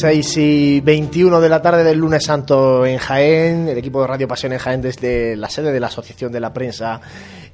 6 y 21 de la tarde del lunes santo en Jaén, el equipo de Radio Pasión en Jaén desde la sede de la Asociación de la Prensa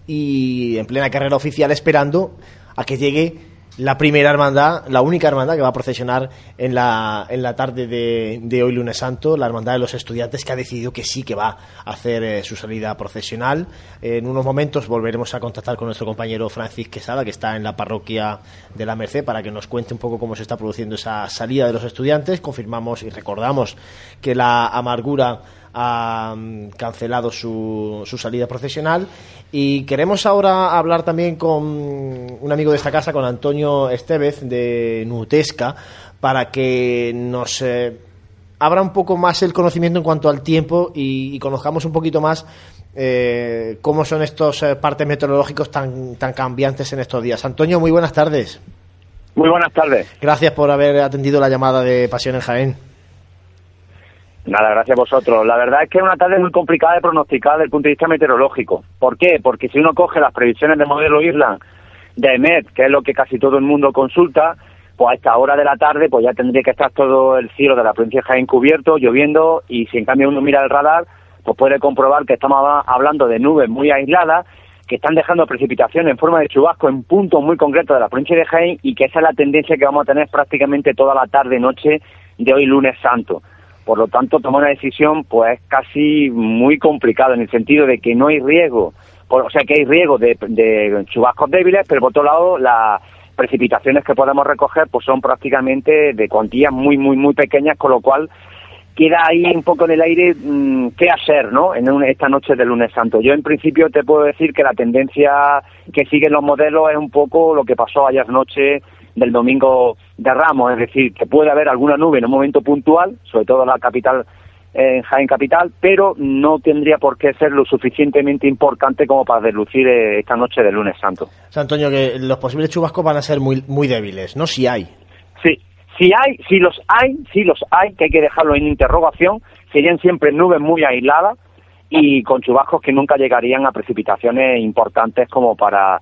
y en plena carrera oficial esperando a que llegue la primera hermandad, la única hermandad que va a procesionar en la, en la tarde de, hoy lunes santo, la hermandad de los estudiantes que ha decidido que sí que va a hacer eh, su salida procesional. en unos momentos volveremos a contactar con nuestro compañero Francis Quesada, que está en la parroquia de la Merced, para que nos cuente un poco cómo se está produciendo esa salida de los estudiantes. Confirmamos y recordamos que la amargura ha cancelado su, su salida profesional. Y queremos ahora hablar también con un amigo de esta casa, con Antonio Estevez de Nutesca, para que nos eh, abra un poco más el conocimiento en cuanto al tiempo y, conozcamos un poquito más eh, cómo son estos eh, partes meteorológicos tan, tan cambiantes en estos días. Antonio, muy buenas tardes. Muy buenas tardes. Gracias por haber atendido la llamada de Pasión en Jaén. Nada, gracias a vosotros. La verdad es que es una tarde muy complicada de pronosticar desde el punto de vista meteorológico. ¿Por qué? Porque si uno coge las previsiones del modelo Irland de EMET, que es lo que casi todo el mundo consulta, pues a esta hora de la tarde pues ya tendría que estar todo el cielo de la provincia de Jaén cubierto, lloviendo, y si en cambio uno mira el radar, pues puede comprobar que estamos hablando de nubes muy aisladas que están dejando precipitación en forma de chubasco en puntos muy concretos de la provincia de Jaén y que esa es la tendencia que vamos a tener prácticamente toda la tarde noche de hoy lunes santo. Por lo tanto, tomar una decisión pues casi muy complicado en el sentido de que no hay riesgo, o sea que hay riesgo de, chubascos débiles, pero por otro lado las precipitaciones que podemos recoger pues son prácticamente de cuantías muy muy muy pequeñas, con lo cual queda ahí un poco en el aire mm, qué hacer, ¿no? En esta noche del lunes santo. Yo en principio te puedo decir que la tendencia que siguen los modelos es un poco lo que pasó ayer noche del domingo de Ramos, es decir, que puede haber alguna nube en un momento puntual, sobre todo en la capital, en Jaén Capital, pero no tendría por qué ser lo suficientemente importante como para deslucir eh, esta noche del lunes santo. San Antonio, que los posibles chubascos van a ser muy, muy débiles, ¿no? Si hay. Sí, si hay, si los hay, si los hay, que hay que dejarlo en interrogación, serían siempre nubes muy aisladas y con chubascos que nunca llegarían a precipitaciones importantes como para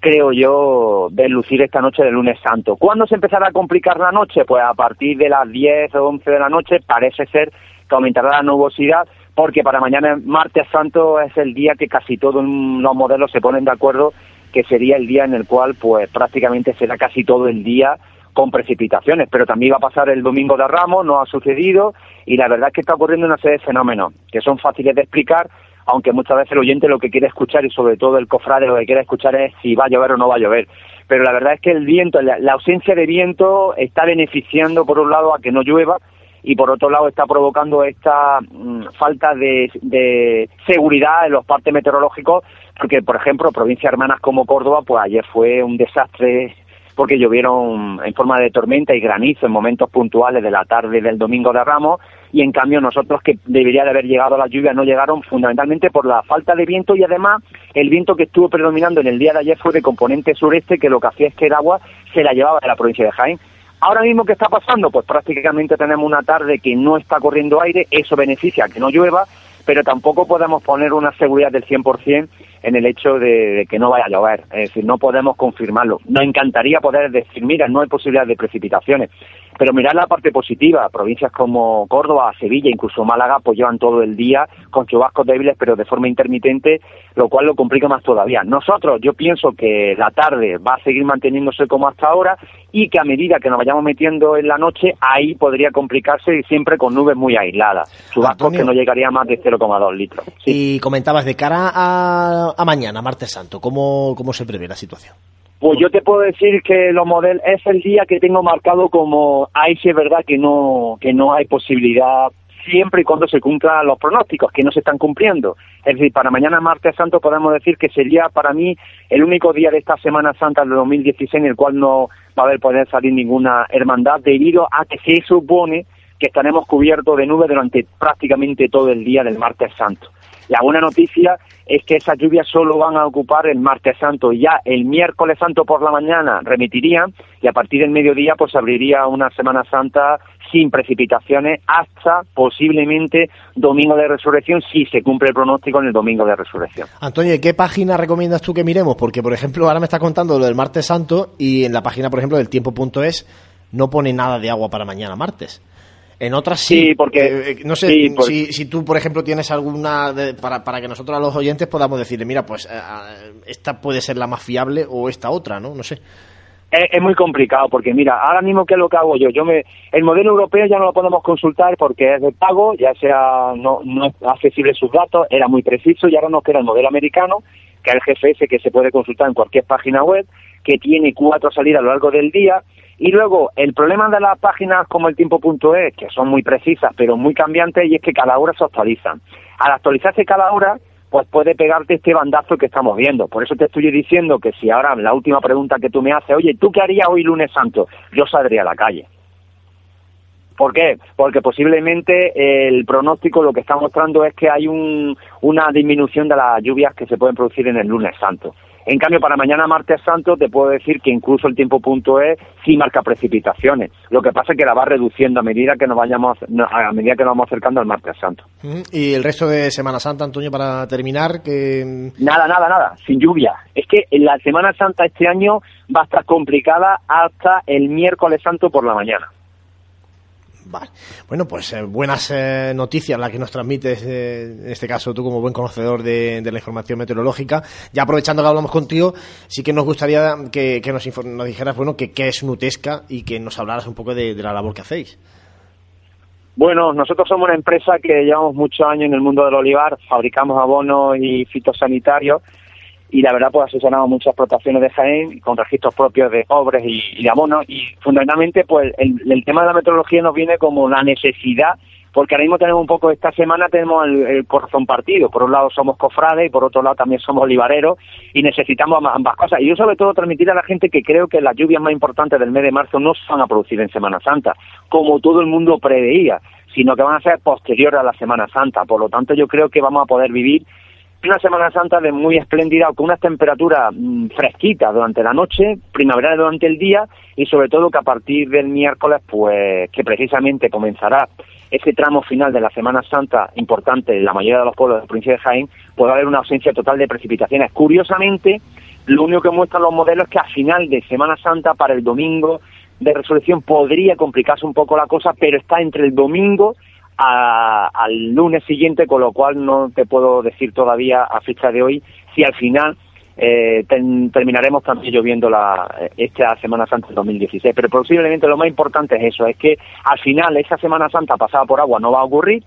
creo yo, lucir esta noche del lunes santo. ¿Cuándo se empezará a complicar la noche? Pues a partir de las 10 o 11 de la noche parece ser que aumentará la nubosidad porque para mañana martes santo es el día que casi todos los modelos se ponen de acuerdo que sería el día en el cual pues prácticamente será casi todo el día con precipitaciones, pero también va a pasar el domingo de Ramos, no ha sucedido y la verdad es que está ocurriendo una serie de fenómenos que son fáciles de explicar aunque muchas veces el oyente lo que quiere escuchar y sobre todo el cofrade lo que quiere escuchar es si va a llover o no va a llover. Pero la verdad es que el viento, la, ausencia de viento está beneficiando por un lado a que no llueva y por otro lado está provocando esta mm, falta de, de, seguridad en los partes meteorológicos porque por ejemplo provincias hermanas como Córdoba pues ayer fue un desastre porque llovieron en forma de tormenta y granizo en momentos puntuales de la tarde del domingo de Ramos y en cambio nosotros que debería de haber llegado las lluvias no llegaron fundamentalmente por la falta de viento y además el viento que estuvo predominando en el día de ayer fue de componente sureste que lo que hacía es que el agua se la llevaba de la provincia de Jaén. Ahora mismo, ¿qué está pasando? Pues prácticamente tenemos una tarde que no está corriendo aire, eso beneficia que no llueva, pero tampoco podemos poner una seguridad del 100% en el hecho de, que no vaya a llover. Es decir, no podemos confirmarlo. Nos encantaría poder decir, mira, no hay posibilidad de precipitaciones. Pero mirar la parte positiva, provincias como Córdoba, Sevilla, incluso Málaga, pues llevan todo el día con chubascos débiles, pero de forma intermitente, lo cual lo complica más todavía. Nosotros, yo pienso que la tarde va a seguir manteniéndose como hasta ahora y que a medida que nos vayamos metiendo en la noche, ahí podría complicarse siempre con nubes muy aisladas. Chubascos que no llegaría a más de 0,2 litros. Y comentabas, de cara a, mañana, martes santo, ¿cómo, ¿cómo se prevé la situación? Pues yo te puedo decir que lo model es el día que tengo marcado como ahí sí es verdad que no que no hay posibilidad siempre y cuando se cumplan los pronósticos que no se están cumpliendo. Es decir, para mañana martes santo podemos decir que sería para mí el único día de esta Semana Santa del 2016 en el cual no va a haber poder salir ninguna hermandad debido a que se supone que estaremos cubiertos de nubes durante prácticamente todo el día del martes santo. La buena noticia es que esas lluvias solo van a ocupar el martes santo. Ya el miércoles santo por la mañana remitirían y a partir del mediodía pues abriría una Semana Santa sin precipitaciones hasta posiblemente domingo de resurrección si se cumple el pronóstico en el domingo de resurrección. Antonio, ¿qué página recomiendas tú que miremos? Porque, por ejemplo, ahora me está contando lo del martes santo y en la página, por ejemplo, del tiempo.es no pone nada de agua para mañana martes. En otras sí, porque eh, no sé si, si, tú, por ejemplo, tienes alguna para, para que nosotros a los oyentes podamos decirle, mira, pues esta puede ser la más fiable o esta otra, ¿no? No sé. Es, muy complicado porque mira, ahora mismo qué es lo que hago yo. Yo me, el modelo europeo ya no lo podemos consultar porque es de pago, ya sea no, no es accesible sus datos, era muy preciso y ahora nos queda el modelo americano, que es el GFS que se puede consultar en cualquier página web, que tiene cuatro salidas a lo largo del día y luego el problema de las páginas como el tiempo.es, que son muy precisas pero muy cambiantes, y es que cada hora se actualizan. Al actualizarse cada hora, pues puede pegarte este bandazo que estamos viendo. Por eso te estoy diciendo que si ahora la última pregunta que tú me haces, oye, ¿tú qué harías hoy lunes santo? Yo saldría a la calle. ¿Por qué? Porque posiblemente el pronóstico lo que está mostrando es que hay un, una disminución de las lluvias que se pueden producir en el lunes santo. En cambio, para mañana martes santo te puedo decir que incluso el tiempo punto es sí marca precipitaciones. Lo que pasa es que la va reduciendo a medida que nos vayamos a medida que nos vamos acercando al martes santo. Y el resto de Semana Santa, Antonio, para terminar, que nada, nada, nada, sin lluvia. Es que la Semana Santa este año va a estar complicada hasta el miércoles santo por la mañana. Bueno, pues eh, buenas eh, noticias las que nos transmites, eh, en este caso tú como buen conocedor de, la información meteorológica. Ya aprovechando que hablamos contigo, sí que nos gustaría que, nos, nos, dijeras, bueno, que qué es Nutesca y que nos hablaras un poco de, de la labor que hacéis. Bueno, nosotros somos una empresa que llevamos muchos años en el mundo del olivar, fabricamos abonos y fitosanitarios y la verdad pues asesoramos muchas explotaciones de Jaén con registros propios de pobres y, de abonos y fundamentalmente pues el, tema de la meteorología nos viene como la necesidad porque ahora mismo tenemos un poco, esta semana tenemos el, corazón partido, por un lado somos cofrades y por otro lado también somos olivareros y necesitamos ambas cosas. Y yo sobre todo transmitir a la gente que creo que las lluvias más importantes del mes de marzo no se van a producir en Semana Santa, como todo el mundo preveía, sino que van a ser posteriores a la Semana Santa. Por lo tanto yo creo que vamos a poder vivir una Semana Santa de muy espléndida, con unas temperaturas mm, fresquitas durante la noche, primavera durante el día y sobre todo que a partir del miércoles, pues que precisamente comenzará ese tramo final de la Semana Santa importante en la mayoría de los pueblos de la provincia de Jaén, puede haber una ausencia total de precipitaciones. Curiosamente, lo único que muestran los modelos es que a final de Semana Santa, para el domingo de resurrección, podría complicarse un poco la cosa, pero está entre el domingo al lunes siguiente, con lo cual no te puedo decir todavía a fecha de hoy si al final eh, terminaremos también lloviendo la, esta Semana Santa del 2016. Pero posiblemente lo más importante es eso, es que al final esa Semana Santa pasada por agua no va a ocurrir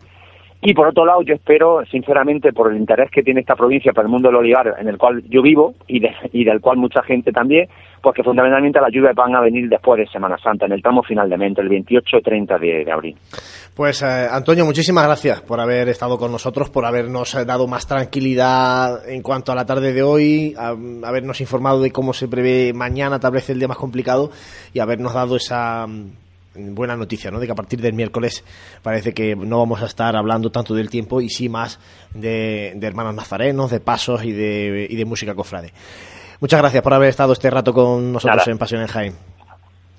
y por otro lado, yo espero, sinceramente, por el interés que tiene esta provincia para el mundo del olivar, en el cual yo vivo y, y del cual mucha gente también, pues que fundamentalmente las lluvias van a venir después de Semana Santa, en el tramo final de el 28 y 30 de, abril. Pues, eh, Antonio, muchísimas gracias por haber estado con nosotros, por habernos dado más tranquilidad en cuanto a la tarde de hoy, habernos informado de cómo se prevé mañana, tal vez el día más complicado, y habernos dado esa buena noticia, ¿no? De que a partir del miércoles parece que no vamos a estar hablando tanto del tiempo y sí más de, hermanos nazarenos, de pasos y de, y de música cofrade. Muchas gracias por haber estado este rato con nosotros en Pasión en Jaime.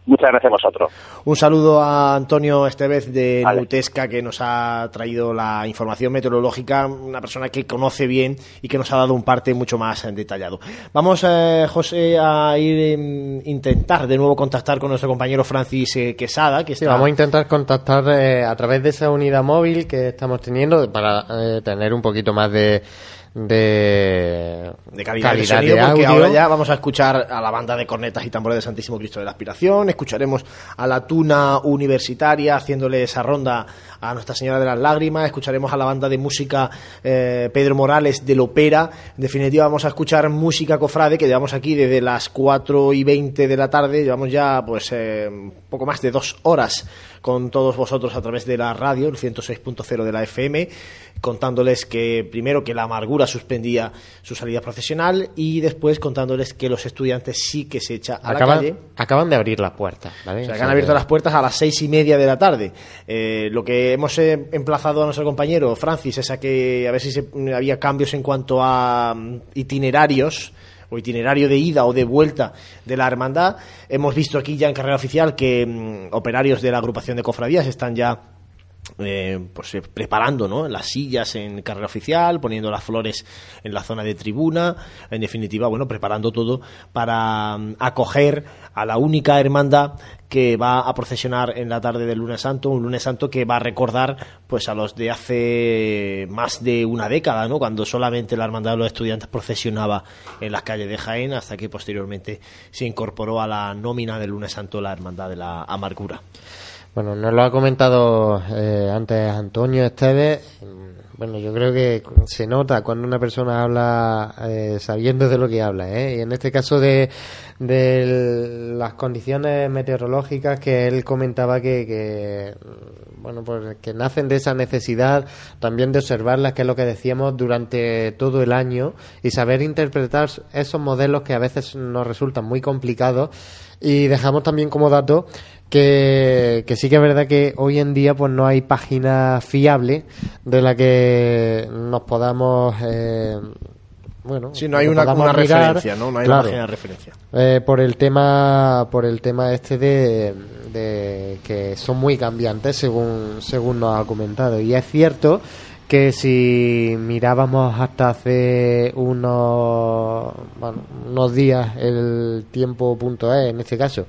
Muchas gracias a vosotros. Un saludo a Antonio Estevez de Nutesca que nos ha traído la información meteorológica, una persona que conoce bien y que nos ha dado un parte mucho más detallado. Vamos, eh, José, a ir a intentar de nuevo contactar con nuestro compañero Francis eh, Quesada. Que vamos a intentar contactar eh, a través de esa unidad móvil que estamos teniendo para tener un poquito más de de, de calidad, de sonido, porque ahora ya vamos a escuchar a la banda de cornetas y tambores de Santísimo Cristo de la Aspiración, escucharemos a la Tuna Universitaria haciéndole esa ronda a Nuestra Señora de las Lágrimas, escucharemos a la banda de música eh, Pedro Morales del Opera, en definitiva vamos a escuchar música cofrade que llevamos aquí desde las 4 y 20 de la tarde, llevamos ya pues eh, poco más de dos horas con todos vosotros a través de la radio, el 106.0 de la FM, contándoles que primero que la amargura suspendía su salida profesional y después contándoles que los estudiantes sí que se echa a la calle. Acaban de abrir las puertas, ¿vale? Se han abierto las puertas a las seis y media de la tarde. Eh, lo que hemos eh, emplazado a nuestro compañero Francis es a que a ver si se, había cambios en cuanto a mm, itinerarios o itinerario de ida o de vuelta de la hermandad. Hemos visto aquí ya en carrera oficial que mm, operarios de la agrupación de cofradías están ya eh, pues, eh, preparando ¿no? las sillas en carrera oficial, poniendo las flores en la zona de tribuna, en definitiva, bueno, preparando todo para mm, acoger a la única hermandad que va a procesionar en la tarde del lunes santo, un lunes santo que va a recordar pues a los de hace más de una década, ¿no? cuando solamente la hermandad de los estudiantes procesionaba en las calles de Jaén, hasta que posteriormente se incorporó a la nómina del lunes santo la hermandad de la amargura. Bueno, nos lo ha comentado eh, antes Antonio Esteves. Bueno, yo creo que se nota cuando una persona habla eh, sabiendo de lo que habla, ¿eh? Y en este caso de, de las condiciones meteorológicas que él comentaba que, que, bueno, pues que nacen de esa necesidad también de observarlas, que es lo que decíamos durante todo el año y saber interpretar esos modelos que a veces nos resultan muy complicados y dejamos también como dato que, sí que es verdad que hoy en día pues no hay página fiable de la que nos podamos eh, bueno si no hay una, referencia no no hay una de referencia. eh, por el tema por el tema este de, de que son muy cambiantes según según nos ha comentado. Y es cierto que si mirábamos hasta hace unos, unos días el tiempo.es en este caso,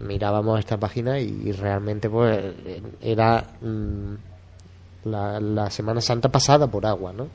mirábamos esta página y, realmente pues era mm, la, la, Semana Santa pasada por agua, ¿no?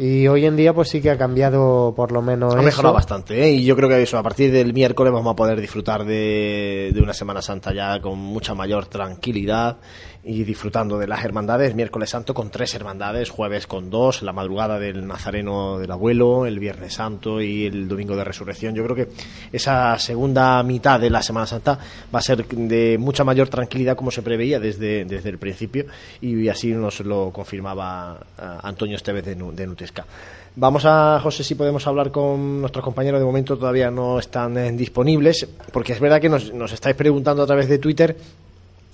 Y hoy en día pues sí que ha cambiado por lo menos Ha mejorado bastante, ¿eh? Y yo creo que eso, a partir del miércoles vamos a poder disfrutar de, de una Semana Santa ya con mucha mayor tranquilidad y disfrutando de las hermandades, miércoles santo con tres hermandades, jueves con dos, la madrugada del Nazareno del Abuelo, el Viernes Santo y el Domingo de Resurrección. Yo creo que esa segunda mitad de la Semana Santa va a ser de mucha mayor tranquilidad como se preveía desde, desde el principio y así nos lo confirmaba eh, Antonio Esteves de, de Nutesca. Vamos a, José, si podemos hablar con nuestros compañeros. De momento todavía no están eh, disponibles, porque es verdad que nos, nos estáis preguntando a través de Twitter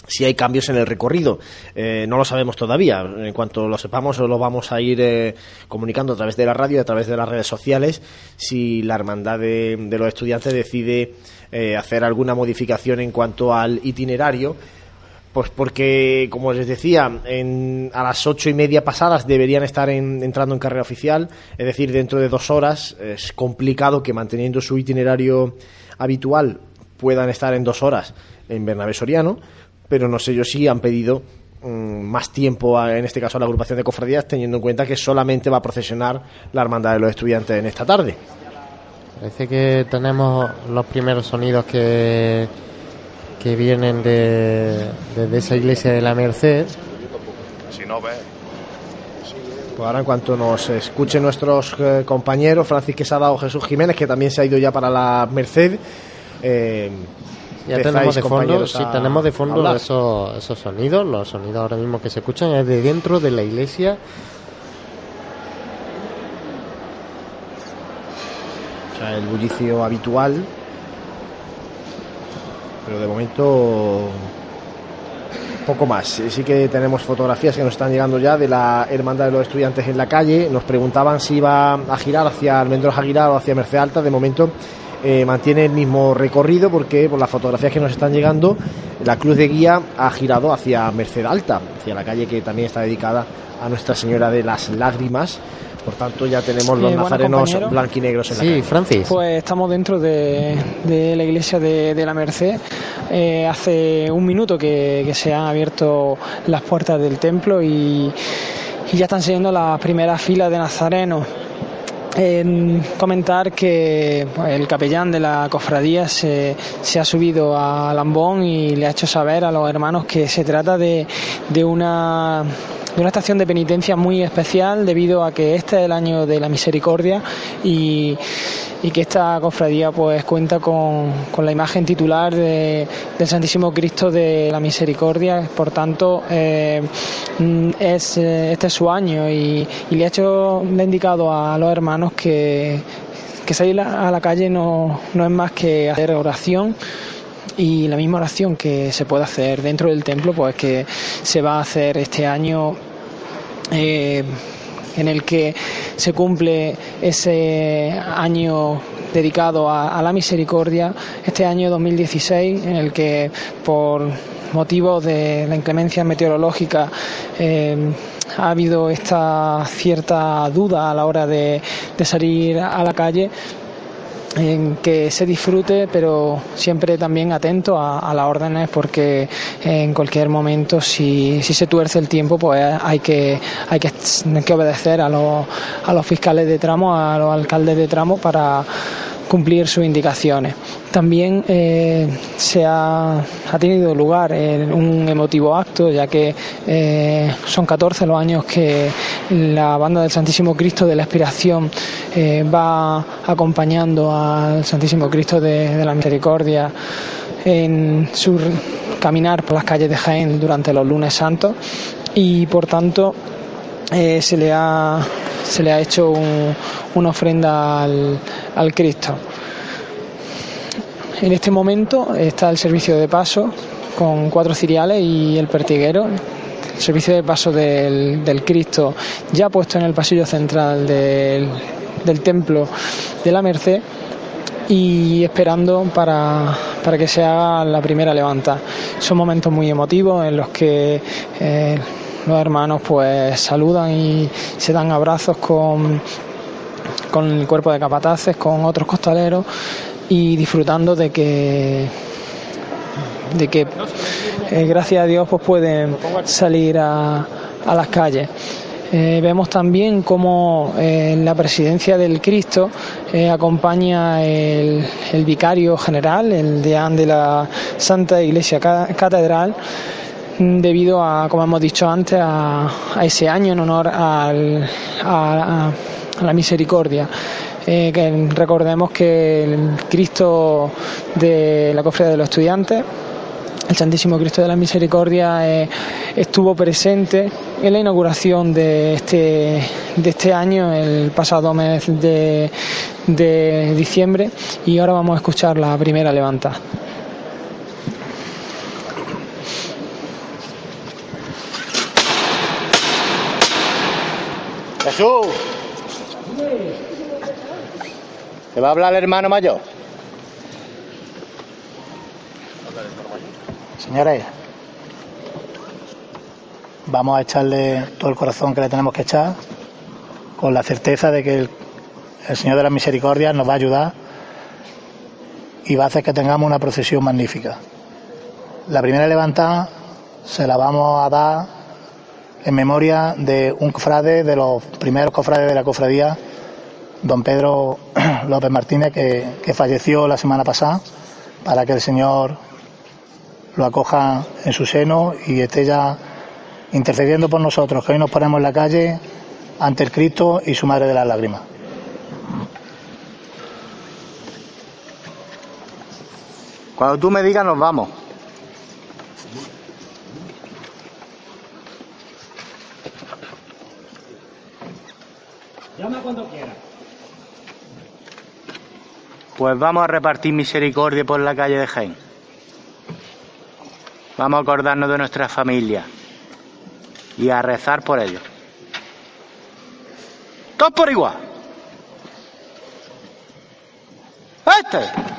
si hay cambios en el recorrido. Eh, no lo sabemos todavía. En cuanto lo sepamos, lo vamos a ir eh, comunicando a través de la radio y a través de las redes sociales si la hermandad de, los estudiantes decide eh, hacer alguna modificación en cuanto al itinerario. Pues porque, como les decía, a las ocho y media pasadas deberían estar entrando en carrera oficial, es decir, dentro de dos horas. Es complicado que manteniendo su itinerario habitual puedan estar en dos horas en Bernabé Soriano pero no sé yo si han pedido mm, más tiempo, en este caso a la agrupación de cofradías, teniendo en cuenta que solamente va a procesionar la hermandad de los estudiantes en esta tarde. Parece que tenemos los primeros sonidos que, que vienen de, esa iglesia de la Merced. Si no ve. Pues ahora en cuanto nos escuchen nuestros eh, compañeros, Francis Quesada o Jesús Jiménez, que también se ha ido ya para la Merced, eh, ya tenemos de fondo, sí, tenemos de fondo esos, esos sonidos. Los sonidos ahora mismo que se escuchan es de dentro de la iglesia. O sea, el bullicio habitual. Pero de momento poco más. Sí que tenemos fotografías que nos están llegando ya de la hermandad de los estudiantes en la calle. Nos preguntaban si iba a girar hacia Almendros Aguilar o hacia Merced Alta. De momento eh, mantiene el mismo recorrido porque por las fotografías que nos están llegando, la cruz de guía ha girado hacia Merced Alta, hacia la calle que también está dedicada a Nuestra Señora de las Lágrimas. Por tanto, ya tenemos los nazarenos blanquinegros en la calle. Francis. Pues estamos dentro de, la iglesia de, la Merced. Eh, hace un minuto que, se han abierto las puertas del templo y, y ya están siguiendo las primeras filas de nazarenos comentar que el capellán de la cofradía se, ha subido a Lambón y le ha hecho saber a los hermanos que se trata de, de una de una estación de penitencia muy especial debido a que este es el año de la misericordia y, que esta cofradía pues cuenta con, la imagen titular de, del Santísimo Cristo de la Misericordia, por tanto eh, es, este es su año y, le ha hecho, le ha indicado a los hermanos que, que salir a la calle no, no es más que hacer oración y la misma oración que se puede hacer dentro del templo, pues que se va a hacer este año eh, en el que se cumple ese año dedicado a, la misericordia, este año 2016, en el que por motivo de la inclemencia meteorológica ha habido esta cierta duda a la hora de salir a la calle en que se disfrute, pero siempre también atento a, las órdenes, porque en cualquier momento, si, si, se tuerce el tiempo, pues hay que, hay que, que obedecer a los, a los fiscales de tramo, a los alcaldes de tramo para cumplir sus indicaciones. También eh, se ha, ha, tenido lugar un emotivo acto, ya que eh, son 14 los años que la banda del Santísimo Cristo de la Expiración eh, va acompañando al Santísimo Cristo de, la Misericordia en su caminar por las calles de Jaén durante los lunes santos y por tanto se le ha se le ha hecho una ofrenda al, al Cristo. En este momento está el servicio de paso con cuatro ciriales y el pertiguero. El servicio de paso del, del Cristo ya puesto en el pasillo central del, del templo de la Merced y esperando para, para, que se haga la primera levanta. Son momentos muy emotivos en los que eh, los hermanos pues saludan y se dan abrazos con, con el cuerpo de capataces, con otros costaleros y disfrutando de que de que eh, gracias a Dios pues pueden salir a, a las calles. Eh, vemos también cómo en eh, la presidencia del Cristo acompaña el, el, vicario general, el deán de la Santa Iglesia Catedral, debido a, como hemos dicho antes, a, ese año en honor al, a, la misericordia. Eh, que recordemos que el Cristo de la cofradía de los estudiantes el Santísimo Cristo de la Misericordia eh, estuvo presente en la inauguración de este, de este año, el pasado mes de, de diciembre, y ahora vamos a escuchar la primera levanta. Jesús. ¿Te va a hablar el hermano mayor? Señores, vamos a echarle todo el corazón que le tenemos que echar, con la certeza de que el, Señor de la Misericordia nos va a ayudar y va a hacer que tengamos una procesión magnífica. La primera levantada se la vamos a dar en memoria de un cofrade, de los primeros cofrades de la cofradía, don Pedro López Martínez, que, falleció la semana pasada, para que el Señor lo acoja en su seno y esté ya intercediendo por nosotros, que hoy nos ponemos en la calle ante el Cristo y su Madre de las Lágrimas. Cuando tú me digas nos vamos. Llama cuando quiera. Pues vamos a repartir misericordia por la calle de Jaén. Vamos a acordarnos de nuestra familia y a rezar por ellos. Todos por igual. Este.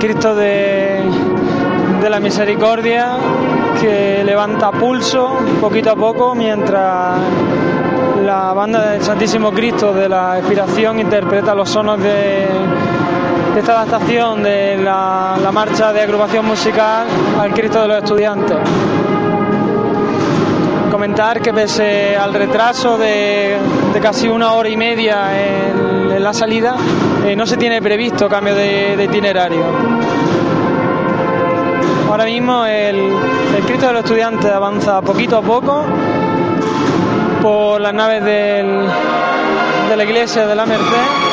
De, de la misericordia que levanta pulso poquito a poco mientras la banda del Santísimo Cristo de la Expiración interpreta los sonos de, esta adaptación de la, marcha de agrupación musical al Cristo de los Estudiantes. Comentar que pese al retraso de, casi una hora y media en, la salida, eh, no se tiene previsto cambio de itinerario. Ahora mismo el, Cristo de los Estudiantes avanza poquito a poco por las naves de la iglesia de la Merced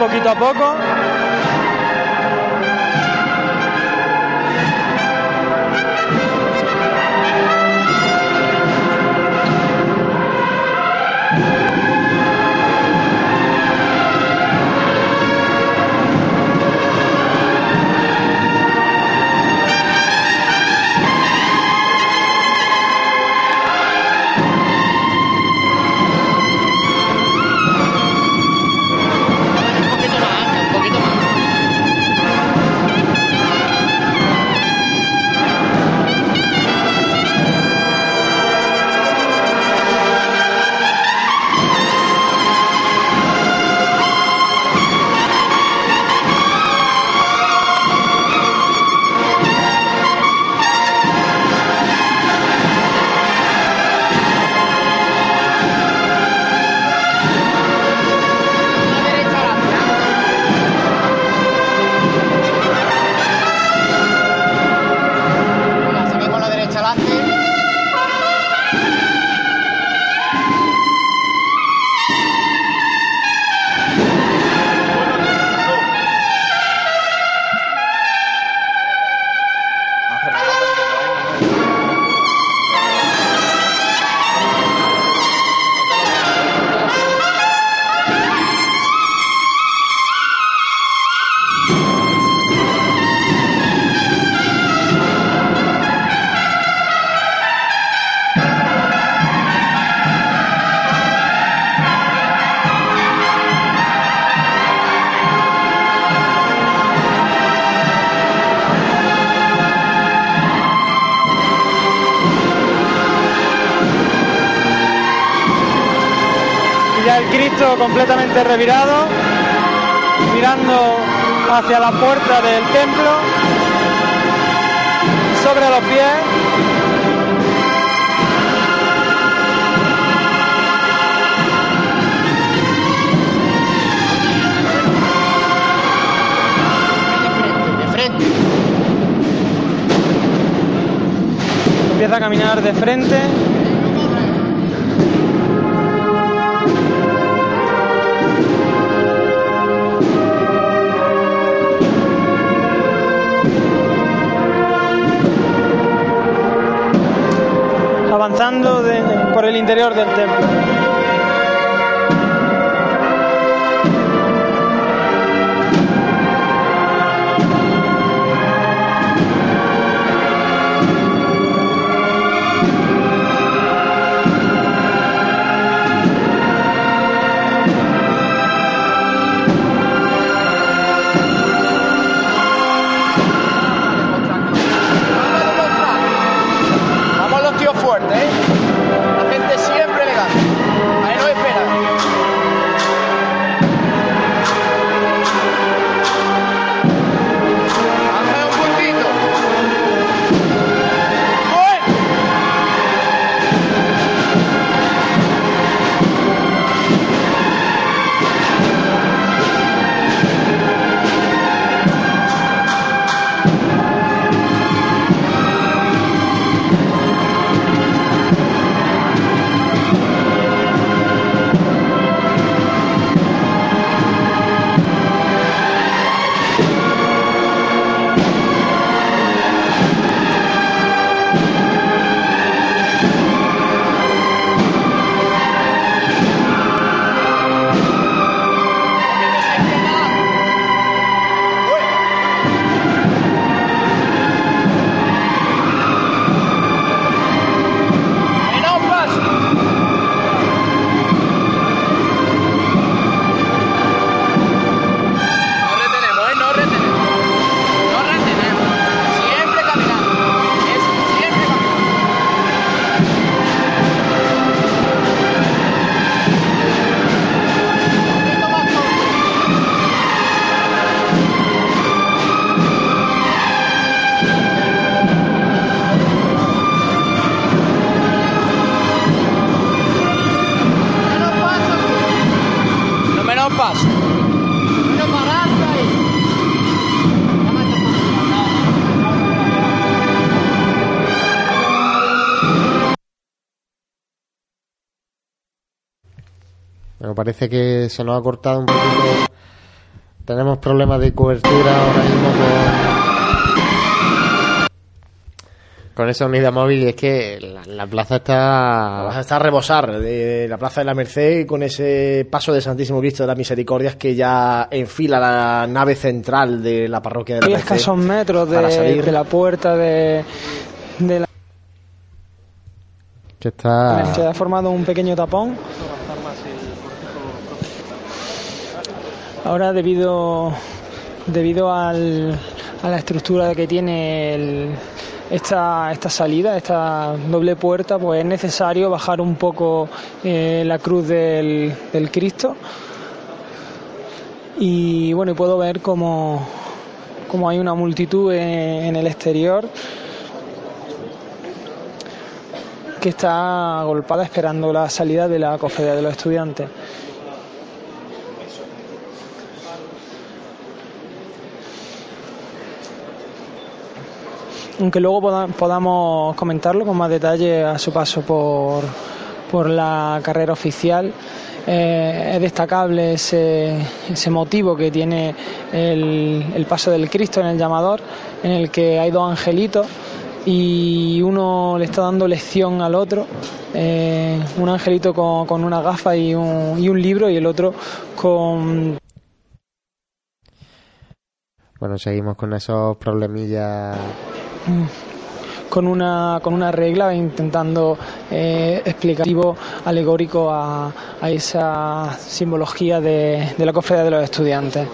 poquito a poco. Completamente revirado, mirando hacia la puerta del templo, sobre los pies. Empieza a caminar de frente. Por el interior del templo. Parece que se nos ha cortado un poquito. Tenemos problemas de cobertura ahora mismo con, con esa unidad móvil y es que la, la plaza está... Vas a estar a rebosar de la Plaza de la Merced con ese paso de Santísimo Cristo de las Misericordias que ya enfila la nave central de la parroquia de la Hay Merced. escasos metros para de, salir. de la puerta de, de la que está... Se ha formado un pequeño tapón. Ahora debido debido al- a la estructura que tiene el- esta, esta salida, esta doble puerta, pues es necesario bajar un poco eh, la cruz del, Cristo. Y bueno, puedo ver como, como hay una multitud en, en el exterior que está agolpada esperando la salida de la cofradía de los estudiantes. Aunque luego poda- podamos comentarlo con más detalle a su paso por, por la carrera oficial. Eh, es destacable ese, ese motivo que tiene el, el paso del Cristo en el llamador, en el que hay dos angelitos y uno le está dando lección al otro, eh, un angelito con, con una gafa y un, y un libro y el otro con Bueno, seguimos con esos problemillas. Con una con una regla intentando eh, explicativo alegórico a, a esa simbología de, de la cofradía de los estudiantes.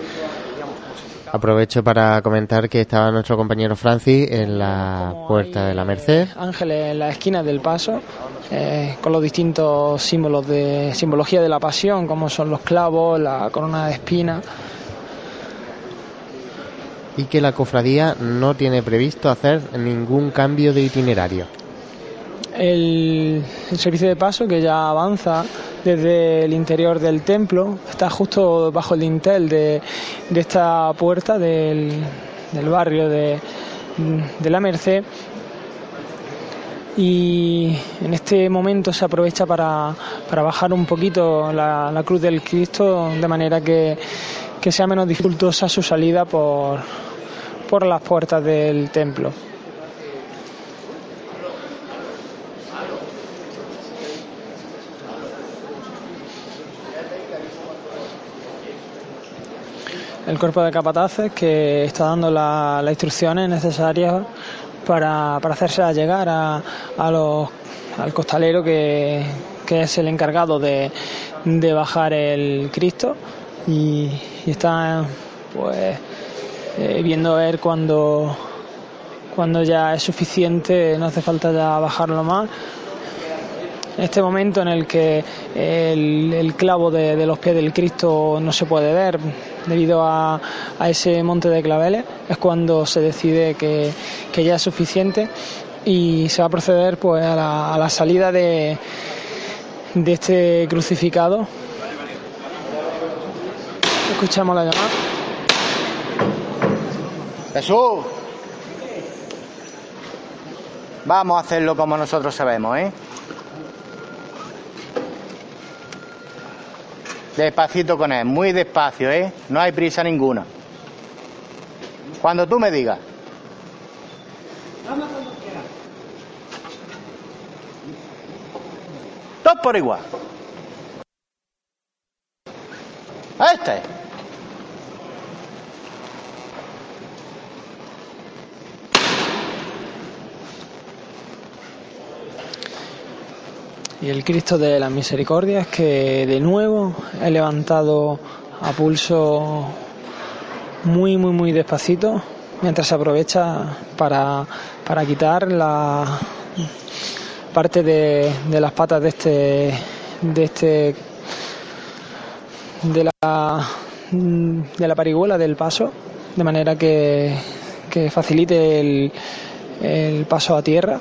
Aprovecho para comentar que estaba nuestro compañero Francis en la puerta de la Merced. Ángeles en la esquina del paso, eh, con los distintos símbolos de simbología de la pasión, como son los clavos, la corona de espinas. Y que la cofradía no tiene previsto hacer ningún cambio de itinerario. El, el servicio de paso que ya avanza desde el interior del templo está justo bajo el dintel de, esta puerta del, del barrio de, de la Merced y en este momento se aprovecha para, para bajar un poquito la, la cruz del Cristo de manera que, que sea menos dificultosa su salida por, por las puertas del templo. el cuerpo de capataces que está dando la- las instrucciones necesarias para, para hacerse llegar a, a los, al costalero que, que es el encargado de, de bajar el Cristo y, y está pues eh, viendo ver cuando cuando ya es suficiente no hace falta ya bajarlo más este momento en el que el, clavo de, de los pies del Cristo no se puede ver debido a, a ese monte de claveles, es cuando se decide que, que ya es suficiente y se va a proceder pues a la, a la salida de, de este crucificado. Escuchamos la llamada. Jesús. Vamos a hacerlo como nosotros sabemos, ¿eh? Despacito con él, muy despacio, ¿eh? No hay prisa ninguna. Cuando tú me digas. Dos por igual. Este. Y el Cristo de las Misericordias que de nuevo he levantado a pulso muy, muy, muy despacito mientras se aprovecha para, para quitar la parte de, de las patas de este de este de la de la parihuela del paso de manera que, que facilite el, el paso a tierra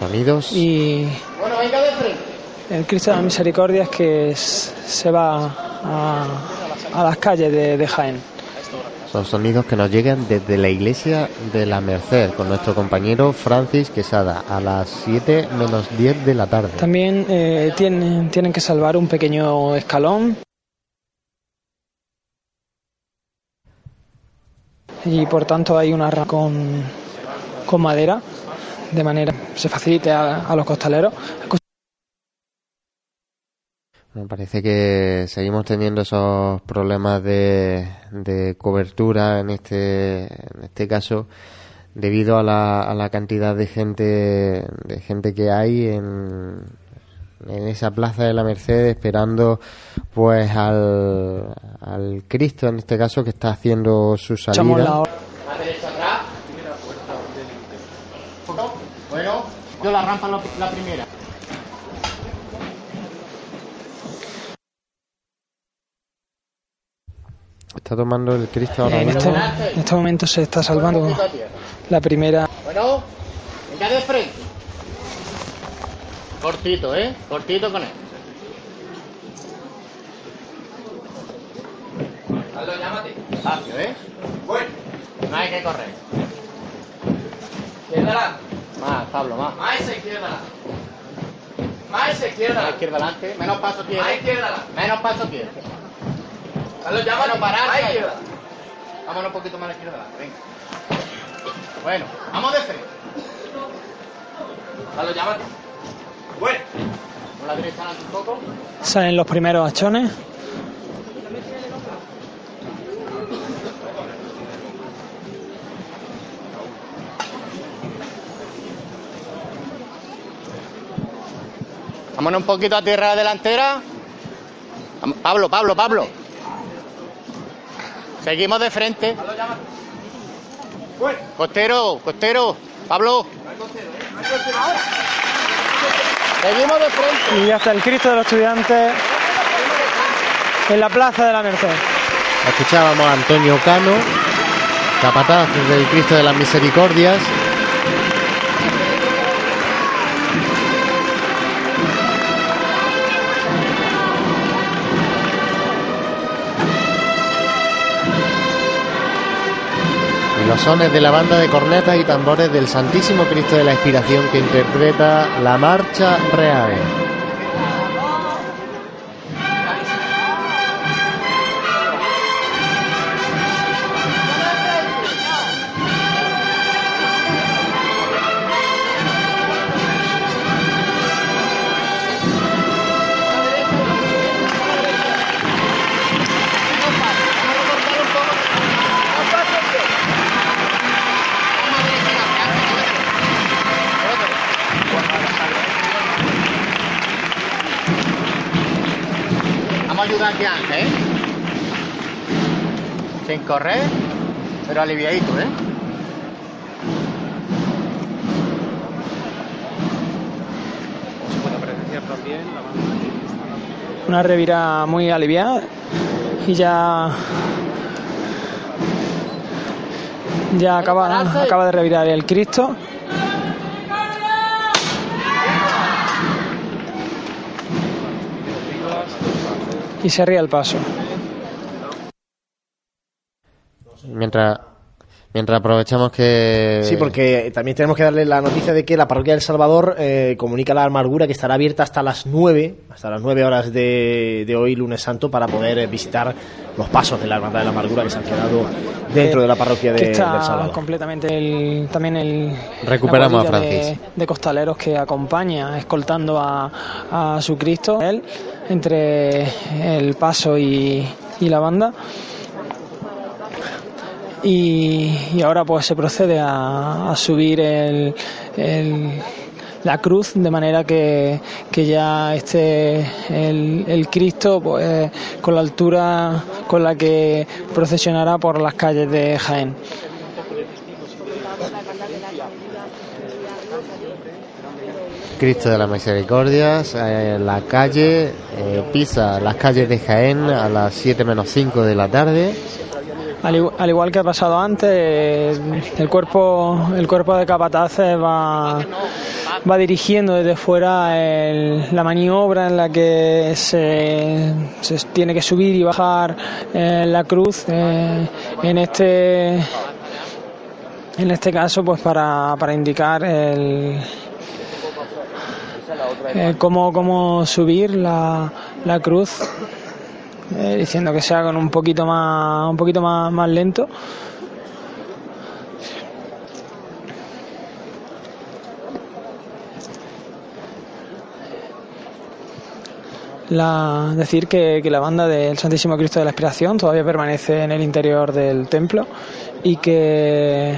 Sonidos. y el Cristo de la Misericordia es que se va a, a las calles de, de Jaén. Son sonidos que nos llegan desde la iglesia de la Merced con nuestro compañero Francis Quesada a las 7 menos 10 de la tarde. También eh, tienen, tienen que salvar un pequeño escalón. Y por tanto hay una rama con, con madera, de manera que se facilite a, a los costaleros. Me parece que seguimos teniendo esos problemas de, de cobertura en este, en este caso debido a la, a la cantidad de gente de gente que hay en, en esa plaza de la Merced esperando pues al, al Cristo en este caso que está haciendo su salida. la hora. A derecha atrás. Yo la rampa la, la primera. Está tomando el Cristo ahora En mismo. este, en este momento se está salvando la primera. Bueno, venga de frente. Cortito, ¿eh? Cortito con él. Carlos, llámate. Despacio, ¿eh? Bueno. No hay que correr. Izquierda Más, Pablo, más. Más esa izquierda Más esa izquierda. Más izquierda adelante. Menos paso quiere. Más izquierda Menos paso quiere. Carlos, llámate. parar. Más izquierda. Vámonos un poquito más a la izquierda adelante. Venga. Bueno, vamos de frente. Carlos, llámate. Bueno. Con la derecha adelante un poco. Salen los primeros achones. Vámonos un poquito a tierra delantera. Pablo, Pablo, Pablo. Seguimos de frente. Costero, costero. Pablo. Seguimos de frente. Y ya está el Cristo de los estudiantes en la plaza de la Merced. Escuchábamos a Antonio Cano, capataz del Cristo de las Misericordias. Los sones de la banda de cornetas y tambores del Santísimo Cristo de la Expiración que interpreta la Marcha Real. Correr, pero aliviadito, ¿eh? Una revira muy aliviada y ya ya acaba, acaba de revirar el Cristo. Y se ría el paso. Mientras, mientras aprovechamos que... Sí, porque también tenemos que darle la noticia de que la parroquia del Salvador eh, comunica a la amargura que estará abierta hasta las 9, hasta las 9 horas de, de hoy, lunes santo, para poder eh, visitar los pasos de la hermandad de la amargura que se han quedado dentro de la parroquia de, que del está Salvador. completamente el, también el Recuperamos la a de, de costaleros que acompaña escoltando a, a su Cristo él entre el paso y, y la banda y, y ahora pues se procede a, a subir el, la cruz de manera que, que ya esté el, el Cristo pues con la altura con la que procesionará por las calles de Jaén. Cristo de las Misericordias, eh, la calle, eh, pisa las calles de Jaén a las 7 menos 5 de la tarde. Al, igu- al igual que ha pasado antes, el cuerpo, el cuerpo de capataces va, va dirigiendo desde fuera la maniobra en la que se, tiene que subir y bajar eh, la cruz eh, en este en este caso pues para, para indicar el eh, cómo, cómo subir la, la cruz diciendo que se hagan un poquito más un poquito más, más lento. La, decir que, la banda del Santísimo Cristo de la Inspiración todavía permanece en el interior del templo y que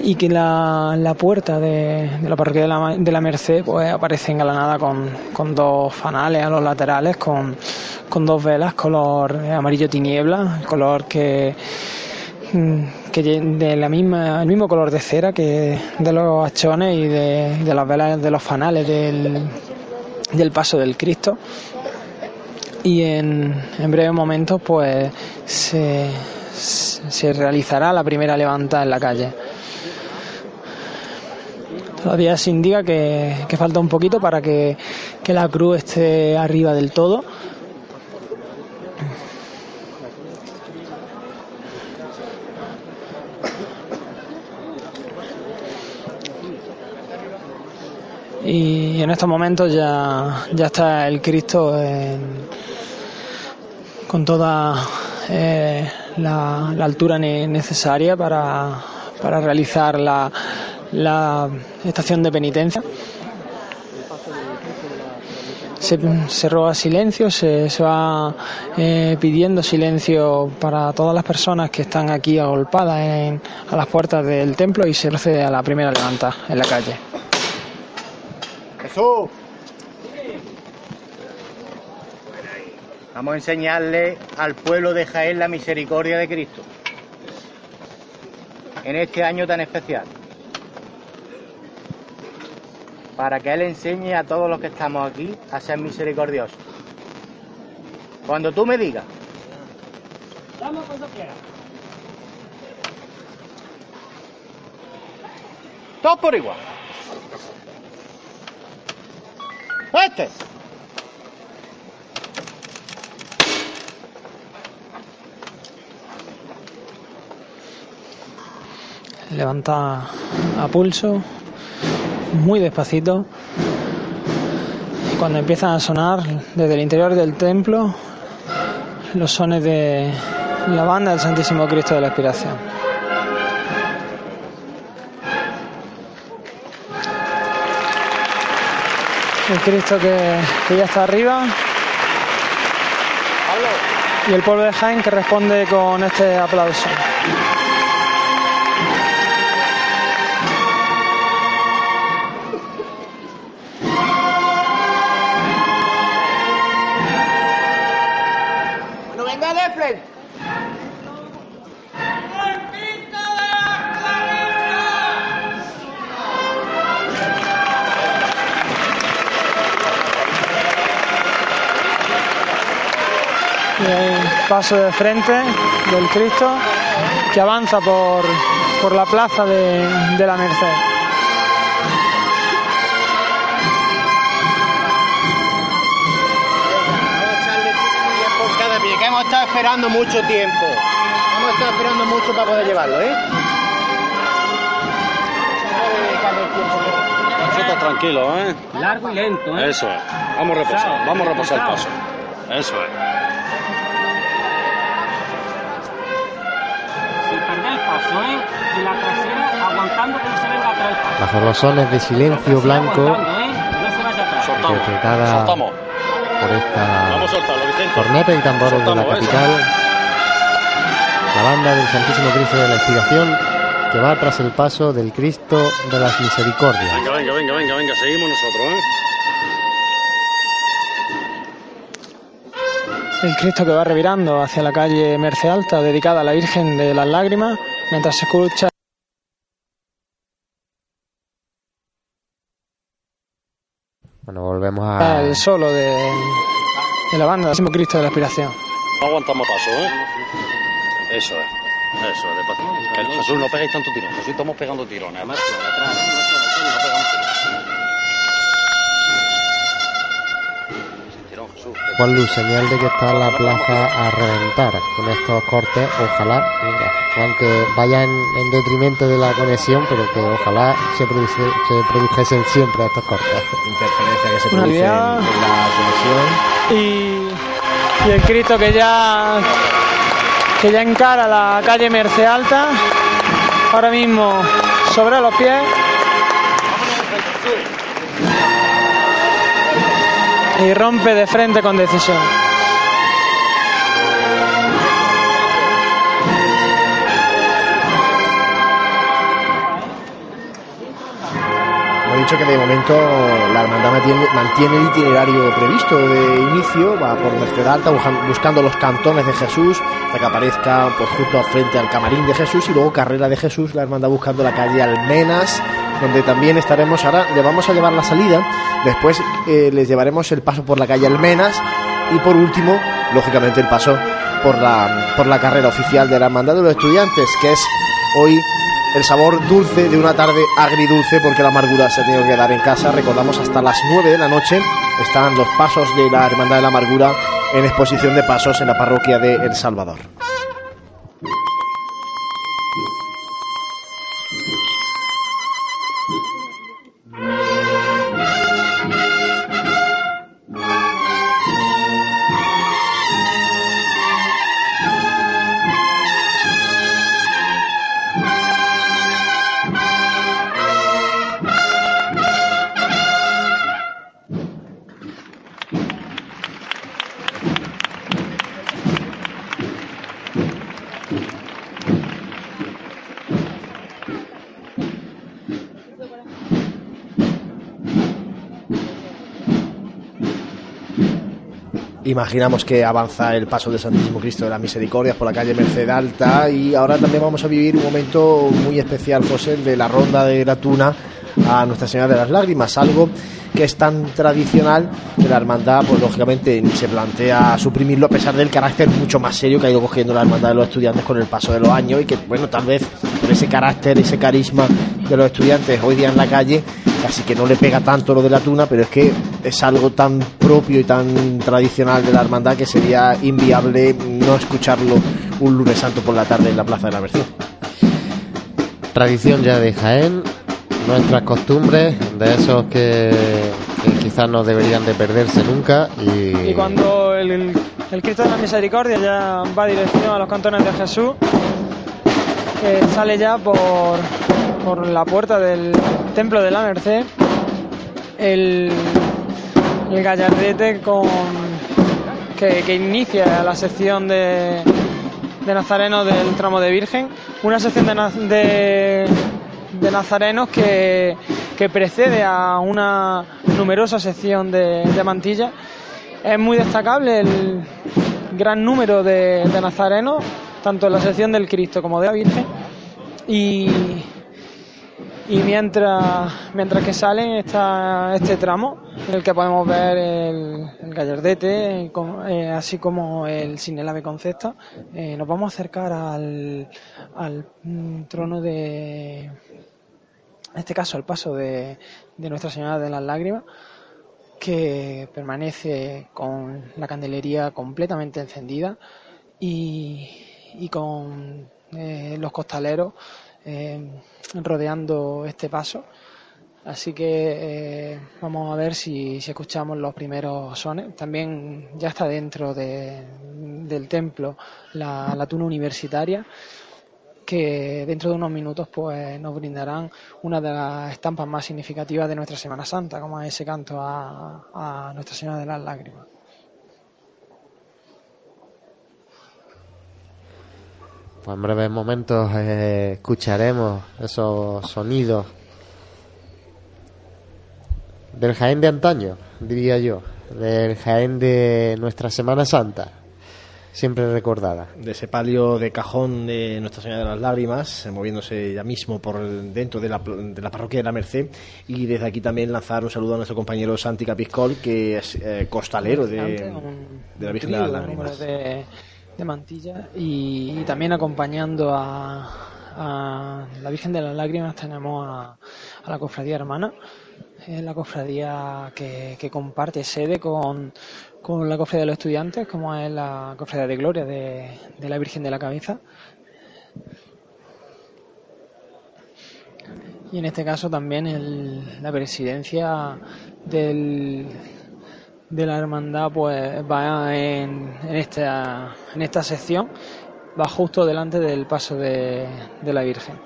y que la, la puerta de, la parroquia de la, de la, Merced pues aparece engalanada con, con dos fanales a los laterales con, con dos velas color amarillo tiniebla color que que de la misma el mismo color de cera que de los hachones y de, de las velas de los fanales del, del paso del Cristo y en, en breves momentos pues se, se realizará la primera levanta en la calle. Todavía se indica que, falta un poquito para que, la cruz esté arriba del todo. Y en estos momentos ya, ya está el Cristo con toda eh, la, altura necesaria para, para realizar la, la, estación de penitencia. Se, roba silencio, se, va eh, pidiendo silencio para todas las personas que están aquí agolpadas en, a las puertas del templo y se procede a la primera levanta en la calle. Vamos a enseñarle al pueblo de Jaén la misericordia de Cristo. En este año tan especial. Para que Él enseñe a todos los que estamos aquí a ser misericordiosos. Cuando tú me digas. Vamos cuando quieras. Todos por igual. Este. Levanta a pulso, muy despacito. Y cuando empiezan a sonar desde el interior del templo los sones de la banda del Santísimo Cristo de la Expiración. el Cristo que, ya está arriba. Y el pueblo de Jaén que responde con este aplauso. Paso de frente del Cristo que avanza por, por la plaza de, de la Merced. Esperando mucho tiempo. Hemos estado esperando mucho para poder llevarlo, ¿eh? Nosotros tranquilos, ¿eh? Largo y lento, ¿eh? Eso es. Vamos a reposar, vamos a reposar el paso. Eso es. Bajo los sones de silencio blanco, interpretada por esta corneta y tambores de la capital, la banda del Santísimo Cristo de la Inspiración que va tras el paso del Cristo de las Misericordias. Venga, venga, venga, venga, venga, seguimos nosotros, ¿eh? El Cristo que va revirando hacia la calle Merce Alta, dedicada a la Virgen de las Lágrimas, mientras se escucha Bueno, volvemos a... El solo de, de la banda, Cristo de la Aspiración. No aguantamos paso, ¿eh? Eso es. Eso, despacito. Que Jesús, no peguéis tanto tirón. Jesús, estamos pegando tirones. Además, atrás, no pegamos tirones. Juan Luz, señal de que está la plaza a reventar con estos cortes. Ojalá, mira, aunque vaya en, en detrimento de la conexión, pero que ojalá se, produce, se produjesen siempre estos cortes. Interferencia que se produce en la conexión. y, y el Cristo que ya que ya encara la calle Merce Alta ahora mismo sobre los pies y rompe de frente con decisión. Hemos dicho que de momento la hermandad mantiene, el itinerario previsto de inicio, va por Merced Alta buscan- buscando los cantones de Jesús, hasta que aparezca pues, justo frente al camarín de Jesús y luego carrera de Jesús, la hermandad buscando la calle Almenas, donde también estaremos ahora, le vamos a llevar la salida, después eh, les llevaremos el paso por la calle Almenas y por último, lógicamente, el paso por la, por la carrera oficial de la hermandad de los estudiantes, que es hoy el sabor dulce de una tarde agridulce porque la amargura se ha tenido que dar en casa. Recordamos hasta las 9 de la noche están los pasos de la Hermandad de la Amargura en exposición de pasos en la parroquia de El Salvador. Imaginamos que avanza el paso del Santísimo Cristo de las Misericordias por la calle Merced Alta y ahora también vamos a vivir un momento muy especial, José, de la ronda de la tuna a Nuestra Señora de las Lágrimas, algo que es tan tradicional que la hermandad, pues lógicamente se plantea suprimirlo a pesar del carácter mucho más serio que ha ido cogiendo la hermandad de los estudiantes con el paso de los años y que, bueno, tal vez por ese carácter, ese carisma de los estudiantes hoy día en la calle, casi que no le pega tanto lo de la tuna, pero es que es algo tan propio y tan tradicional de la hermandad que sería inviable no escucharlo un lunes santo por la tarde en la Plaza de la Merced. Tradición ya de Jaén, nuestras costumbres, de esos que, quizás no deberían de perderse nunca. Y, cuando el, el- el Cristo de la Misericordia ya va dirección a los cantones de Jesús, que sale ya por, por la puerta del Templo de la Merced, el, el gallardete con, que, que inicia la sección de, de nazarenos del tramo de Virgen, una sección de, de, de nazarenos que, que precede a una numerosa sección de, de mantilla. Es muy destacable el gran número de, de nazarenos, tanto en la sección del Cristo como de la Virgen. Y, y mientras, mientras que salen está este tramo en el que podemos ver el, el gallardete, eh, así como el Sinelave Concepta, eh, nos vamos a acercar al, al mm, trono de, en este caso al paso de, de Nuestra Señora de las Lágrimas, que permanece con la candelería completamente encendida y, y con eh, los costaleros eh, rodeando este paso. Así que eh, vamos a ver si, escuchamos los primeros sones. También ya está dentro de- del templo la, la tuna universitaria que dentro de unos minutos pues nos brindarán una de las estampas más significativas de nuestra Semana Santa, como es ese canto a, a Nuestra Señora de las Lágrimas. Pues en breves momentos eh, escucharemos esos sonidos del Jaén de antaño, diría yo, del Jaén de nuestra Semana Santa, siempre recordada. de ese palio de cajón de Nuestra Señora de las Lágrimas, eh, moviéndose ya mismo por dentro de la, de la parroquia de la Merced. Y desde aquí también lanzar un saludo a nuestro compañero Santi Capiscol, que es eh, costalero de, la Virgen de las Lágrimas. De, mantilla y, también acompañando a, a, la Virgen de las Lágrimas tenemos a, la cofradía hermana, la cofradía que, comparte sede con, con, la cofradía de los estudiantes, como es la cofradía de Gloria de, de la Virgen de la Cabeza. Y en este caso también el, la presidencia del, de la hermandad pues va en, en, esta, en esta sección, va justo delante del paso de, de la Virgen.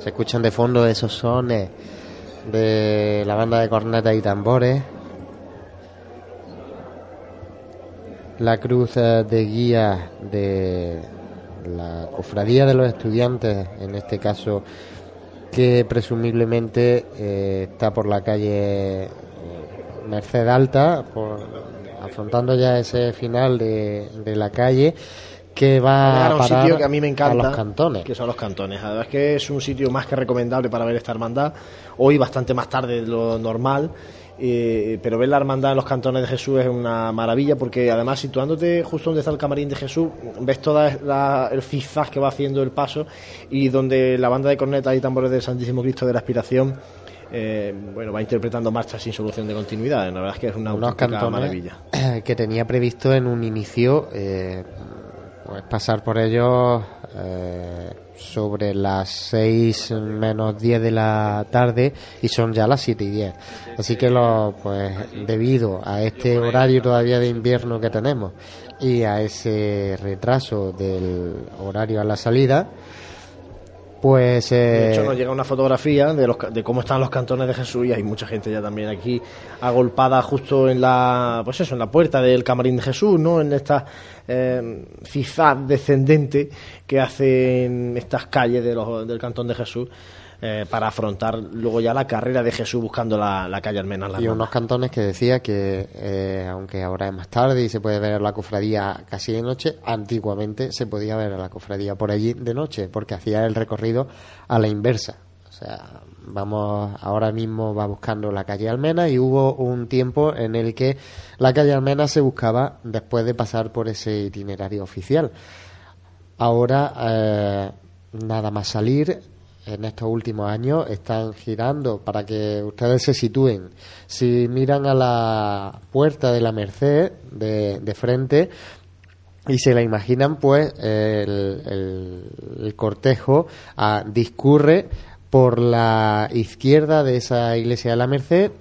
Se escuchan de fondo esos sones de la banda de cornetas y tambores. La cruz eh, de guía de la cofradía de los estudiantes, en este caso, que presumiblemente eh, está por la calle eh, Merced Alta, por, afrontando ya ese final de, de la calle que va a, un sitio que a mí me encanta, los cantones. Que son los cantones. Además que es un sitio más que recomendable para ver esta hermandad. Hoy bastante más tarde de lo normal. Eh, pero ver la hermandad en los cantones de Jesús es una maravilla porque además situándote justo donde está el camarín de Jesús ves todo el zigzag que va haciendo el paso y donde la banda de cornetas y tambores del Santísimo Cristo de la Aspiración eh, bueno, va interpretando marchas sin solución de continuidad. La verdad es que es una Unos maravilla. Que tenía previsto en un inicio eh, pues pasar por ellos eh, sobre las 6 menos 10 de la tarde y son ya las 7 y 10. Así que lo, pues debido a este horario todavía de invierno que tenemos y a ese retraso del horario a la salida, pues. de hecho, eh, nos llega una fotografía de, los, de cómo están los cantones de Jesús y hay mucha gente ya también aquí agolpada justo en la, pues eso, en la puerta del camarín de Jesús, ¿no? En esta eh, descendente que hacen estas calles de los, del cantón de Jesús. Eh, para afrontar luego ya la carrera de Jesús buscando la, calle Almenas. y unos cantones que decía que, eh, aunque ahora es más tarde y se puede ver la cofradía casi de noche, antiguamente se podía ver a la cofradía por allí de noche, porque hacía el recorrido a la inversa. O sea, vamos, ahora mismo va buscando la calle Almena y hubo un tiempo en el que la calle Almena se buscaba después de pasar por ese itinerario oficial. Ahora, eh, nada más salir, en estos últimos años están girando para que ustedes se sitúen. Si miran a la puerta de la Merced de, frente y se la imaginan, pues el, cortejo ah, discurre por la izquierda de esa iglesia de la Merced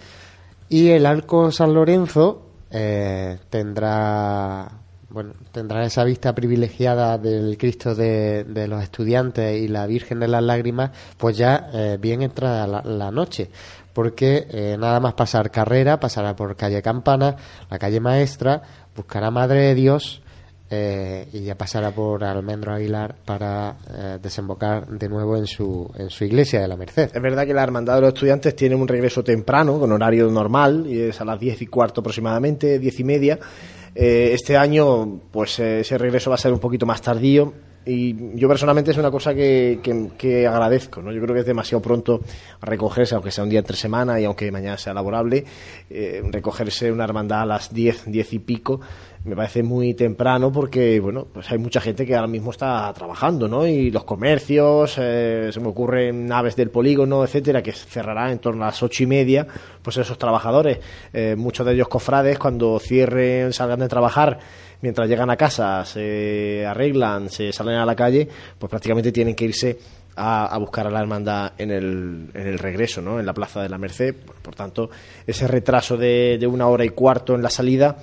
y el arco San Lorenzo eh, tendrá bueno, tendrán esa vista privilegiada del Cristo de, los estudiantes y la Virgen de las Lágrimas, pues ya eh, bien entrada la, noche, porque eh, nada más pasar carrera, pasará por calle Campana, la calle Maestra, buscará Madre de Dios eh, y ya pasará por Almendro Aguilar para desembocar de nuevo en su, en su iglesia de la Merced. Es verdad que la Hermandad de los Estudiantes tiene un regreso temprano, con horario normal, y es a las diez y cuarto aproximadamente, diez y media eh, este año, pues eh, ese regreso va a ser un poquito más tardío y yo personalmente es una cosa que, que, agradezco, ¿no? Yo creo que es demasiado pronto recogerse, aunque sea un día entre semana y aunque mañana sea laborable, eh, recogerse una hermandad a las 10, 10 y pico, me parece muy temprano porque, bueno, pues hay mucha gente que ahora mismo está trabajando, ¿no? Y los comercios, eh, se me ocurren naves del polígono, etcétera, que cerrarán en torno a las ocho y media, pues esos trabajadores, eh, muchos de ellos cofrades, cuando cierren, salgan de trabajar, mientras llegan a casa, se arreglan, se salen a la calle, pues prácticamente tienen que irse a, buscar a la hermandad en el, en el regreso, ¿no? en la Plaza de la Merced. Por, tanto, ese retraso de, de una hora y cuarto en la salida,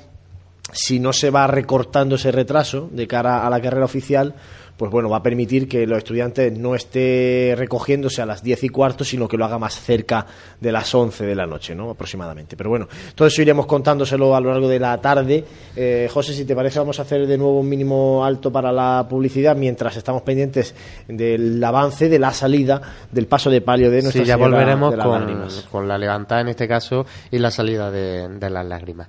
si no se va recortando ese retraso de cara a la carrera oficial, pues bueno, va a permitir que los estudiantes no esté recogiéndose a las 10 y cuarto, sino que lo haga más cerca de las 11 de la noche, ¿no? Aproximadamente. Pero bueno, todo eso iremos contándoselo a lo largo de la tarde. Eh, José, si te parece, vamos a hacer de nuevo un mínimo alto para la publicidad mientras estamos pendientes del avance de la salida del paso de palio de nuestra Sí, ya volveremos de las con, la levantada en este caso y la salida de, de las lágrimas.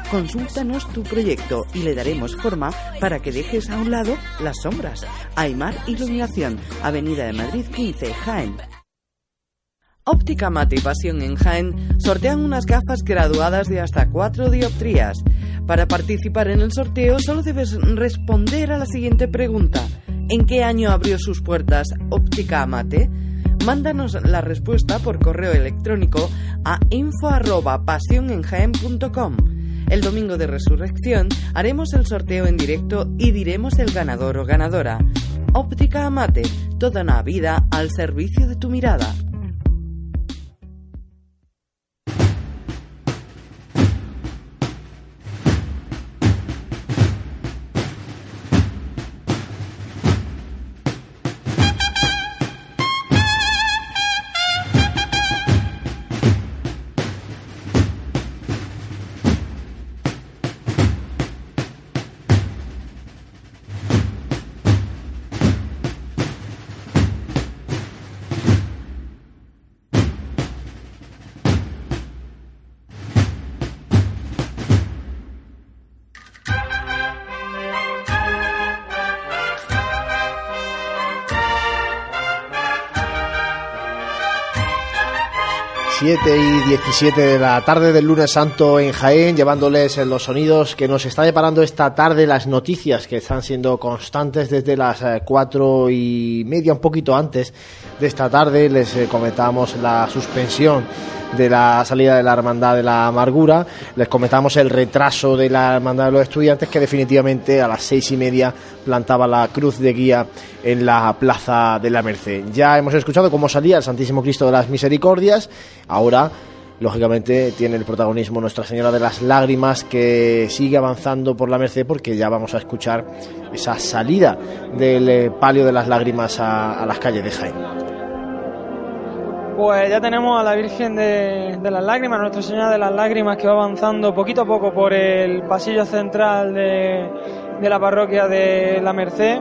Consúltanos tu proyecto y le daremos forma para que dejes a un lado las sombras. Aymar Iluminación, Avenida de Madrid 15, Jaén. Óptica Mate y Pasión en Jaén sortean unas gafas graduadas de hasta 4 dioptrías. Para participar en el sorteo solo debes responder a la siguiente pregunta. ¿En qué año abrió sus puertas Óptica Mate? Mándanos la respuesta por correo electrónico a info@pasionenjaen.com. El domingo de resurrección haremos el sorteo en directo y diremos el ganador o ganadora. Óptica Amate, toda una vida al servicio de tu mirada. 7 y 17 de la tarde del lunes santo en Jaén, llevándoles los sonidos que nos está deparando esta tarde, las noticias que están siendo constantes desde las eh, cuatro y media, un poquito antes de esta tarde. Les eh, comentábamos la suspensión de la salida de la Hermandad de la Amargura. Les comentamos el retraso de la Hermandad de los Estudiantes que definitivamente a las seis y media plantaba la cruz de guía en la Plaza de la Merced. Ya hemos escuchado cómo salía el Santísimo Cristo de las Misericordias. Ahora lógicamente tiene el protagonismo Nuestra Señora de las Lágrimas que sigue avanzando por la Merced porque ya vamos a escuchar esa salida del eh, palio de las lágrimas a, a las calles de Jaén. Pues ya tenemos a la Virgen de, las Lágrimas, Nuestra Señora de las Lágrimas, que va avanzando poquito a poco por el pasillo central de, la parroquia de la Merced.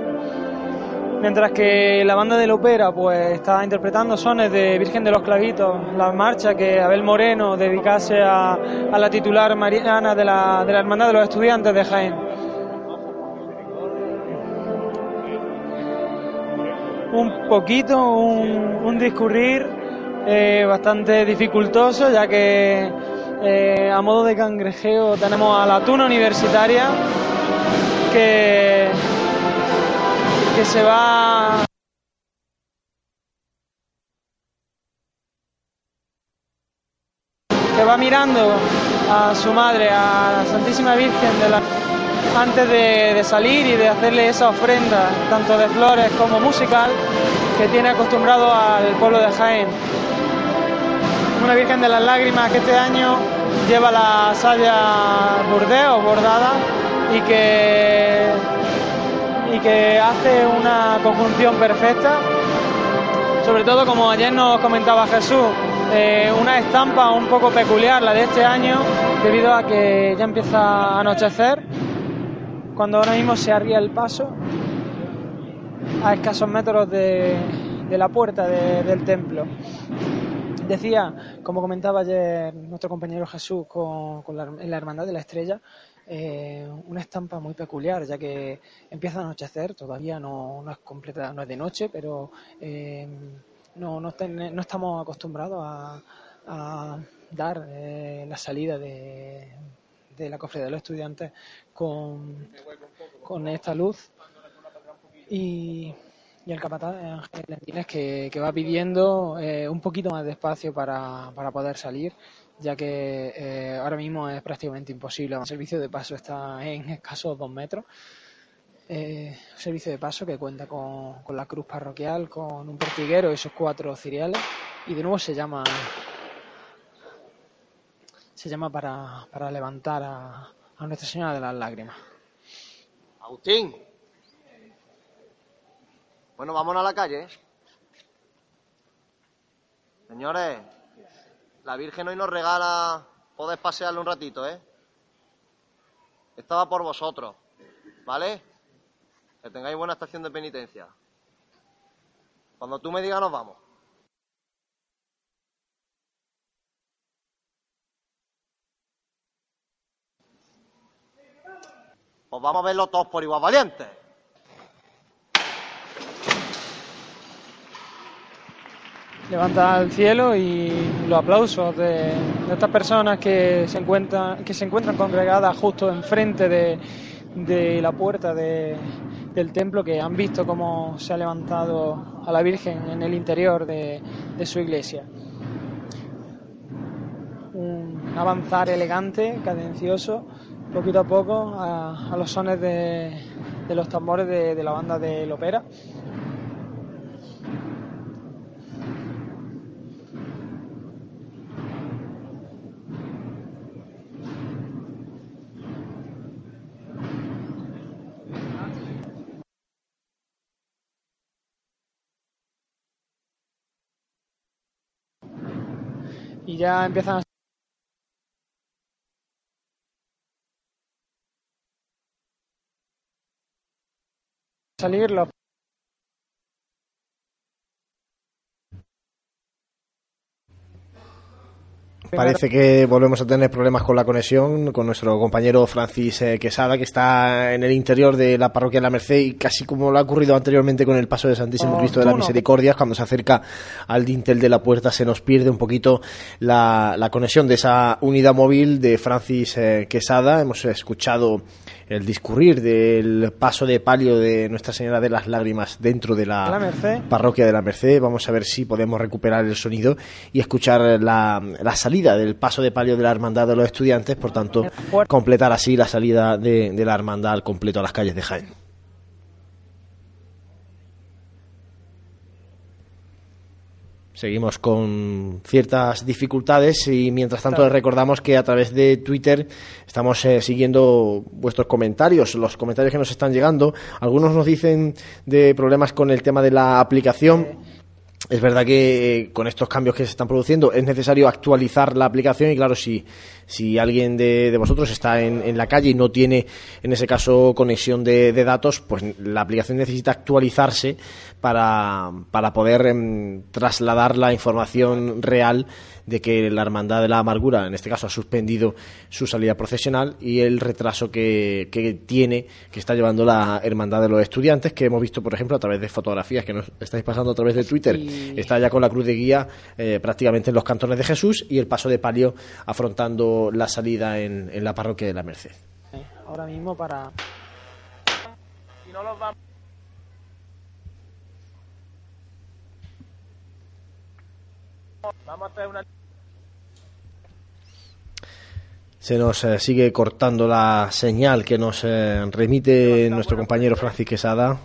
Mientras que la banda de la ópera pues está interpretando sones de Virgen de los Clavitos, la marcha que Abel Moreno dedicase a, la titular mariana de la, de la Hermandad de los Estudiantes de Jaén. Un poquito, un, un discurrir eh, bastante dificultoso, ya que eh, a modo de cangrejeo tenemos a la tuna universitaria que, que se va. Que va mirando a su madre, a la Santísima Virgen de la antes de, de, salir y de hacerle esa ofrenda, tanto de flores como musical, que tiene acostumbrado al pueblo de Jaén. Una Virgen de las Lágrimas que este año lleva la saya burdeo bordada y que, y que hace una conjunción perfecta. Sobre todo, como ayer nos comentaba Jesús, eh, una estampa un poco peculiar la de este año, debido a que ya empieza a anochecer, cuando ahora mismo se arría el paso a escasos metros de, la puerta del templo. Decía, como comentaba ayer nuestro compañero Jesús con, la, en la Hermandad de la Estrella, eh, una estampa muy peculiar, ya que empieza a anochecer, todavía no, es completa, no es de noche, pero eh, no, no, estamos acostumbrados a, dar eh, la salida de, la cofradía de los estudiantes con, con esta luz. Y y el capataz Ángel Lentines que, que va pidiendo eh, un poquito más de espacio para, para poder salir, ya que eh, ahora mismo es prácticamente imposible. El servicio de paso está en escasos dos metros. Eh, servicio de paso que cuenta con, con la cruz parroquial, con un pertiguero y esos cuatro ciriales. Y de nuevo se llama se llama para, para levantar a, a Nuestra Señora de las Lágrimas. Agustín. Bueno, vámonos a la calle. ¿eh? Señores, la Virgen hoy nos regala poder pasearle un ratito, ¿eh? Estaba por vosotros, ¿vale? Que tengáis buena estación de penitencia. Cuando tú me digas nos vamos. Pues vamos a verlo todos por igual valientes. Levanta al cielo y los aplausos de, de estas personas que se encuentran que se encuentran congregadas justo enfrente de, de la puerta de- del templo que han visto cómo se ha levantado a la Virgen en el interior de, de su iglesia. Un avanzar elegante cadencioso poquito a poco a, los sones de, de los tambores de, de la banda del ópera ya empiezan a salir los Parece que volvemos a tener problemas con la conexión con nuestro compañero Francis eh, Quesada, que está en el interior de la parroquia de la Merced y casi como lo ha ocurrido anteriormente con el paso de Santísimo Oh, Cristo de la tú no. Misericordia, cuando se acerca al dintel de la puerta se nos pierde un poquito la, la conexión de esa unidad móvil de Francis eh, Quesada. Hemos escuchado el discurrir del paso de palio de Nuestra Señora de las Lágrimas dentro de La parroquia de la Merced. Vamos a ver si podemos recuperar el sonido y escuchar la, la salida del paso de palio de la hermandad de los estudiantes, por tanto, completar así la salida de, de la hermandad al completo a las calles de Jaén. Seguimos con ciertas dificultades y mientras tanto les recordamos que a través de Twitter estamos eh, siguiendo vuestros comentarios, los comentarios que nos están llegando. Algunos nos dicen de problemas con el tema de la aplicación. Es verdad que eh, con estos cambios que se están produciendo es necesario actualizar la aplicación y claro, si, si alguien de, de vosotros está en, en la calle y no tiene en ese caso conexión de, de datos, pues la aplicación necesita actualizarse para, para poder em, trasladar la información real de que la Hermandad de la Amargura, en este caso, ha suspendido su salida procesional y el retraso que, que tiene, que está llevando la Hermandad de los Estudiantes, que hemos visto, por ejemplo, a través de fotografías que nos estáis pasando a través de Twitter. Está ya con la cruz de guía eh, prácticamente en los cantones de Jesús y el paso de palio afrontando la salida en, en la parroquia de la Merced. ahora mismo para Si no los vamos. Vamos a hacer una. Se nos eh, sigue cortando la señal que nos eh, remite nuestro compañero Francis Quesada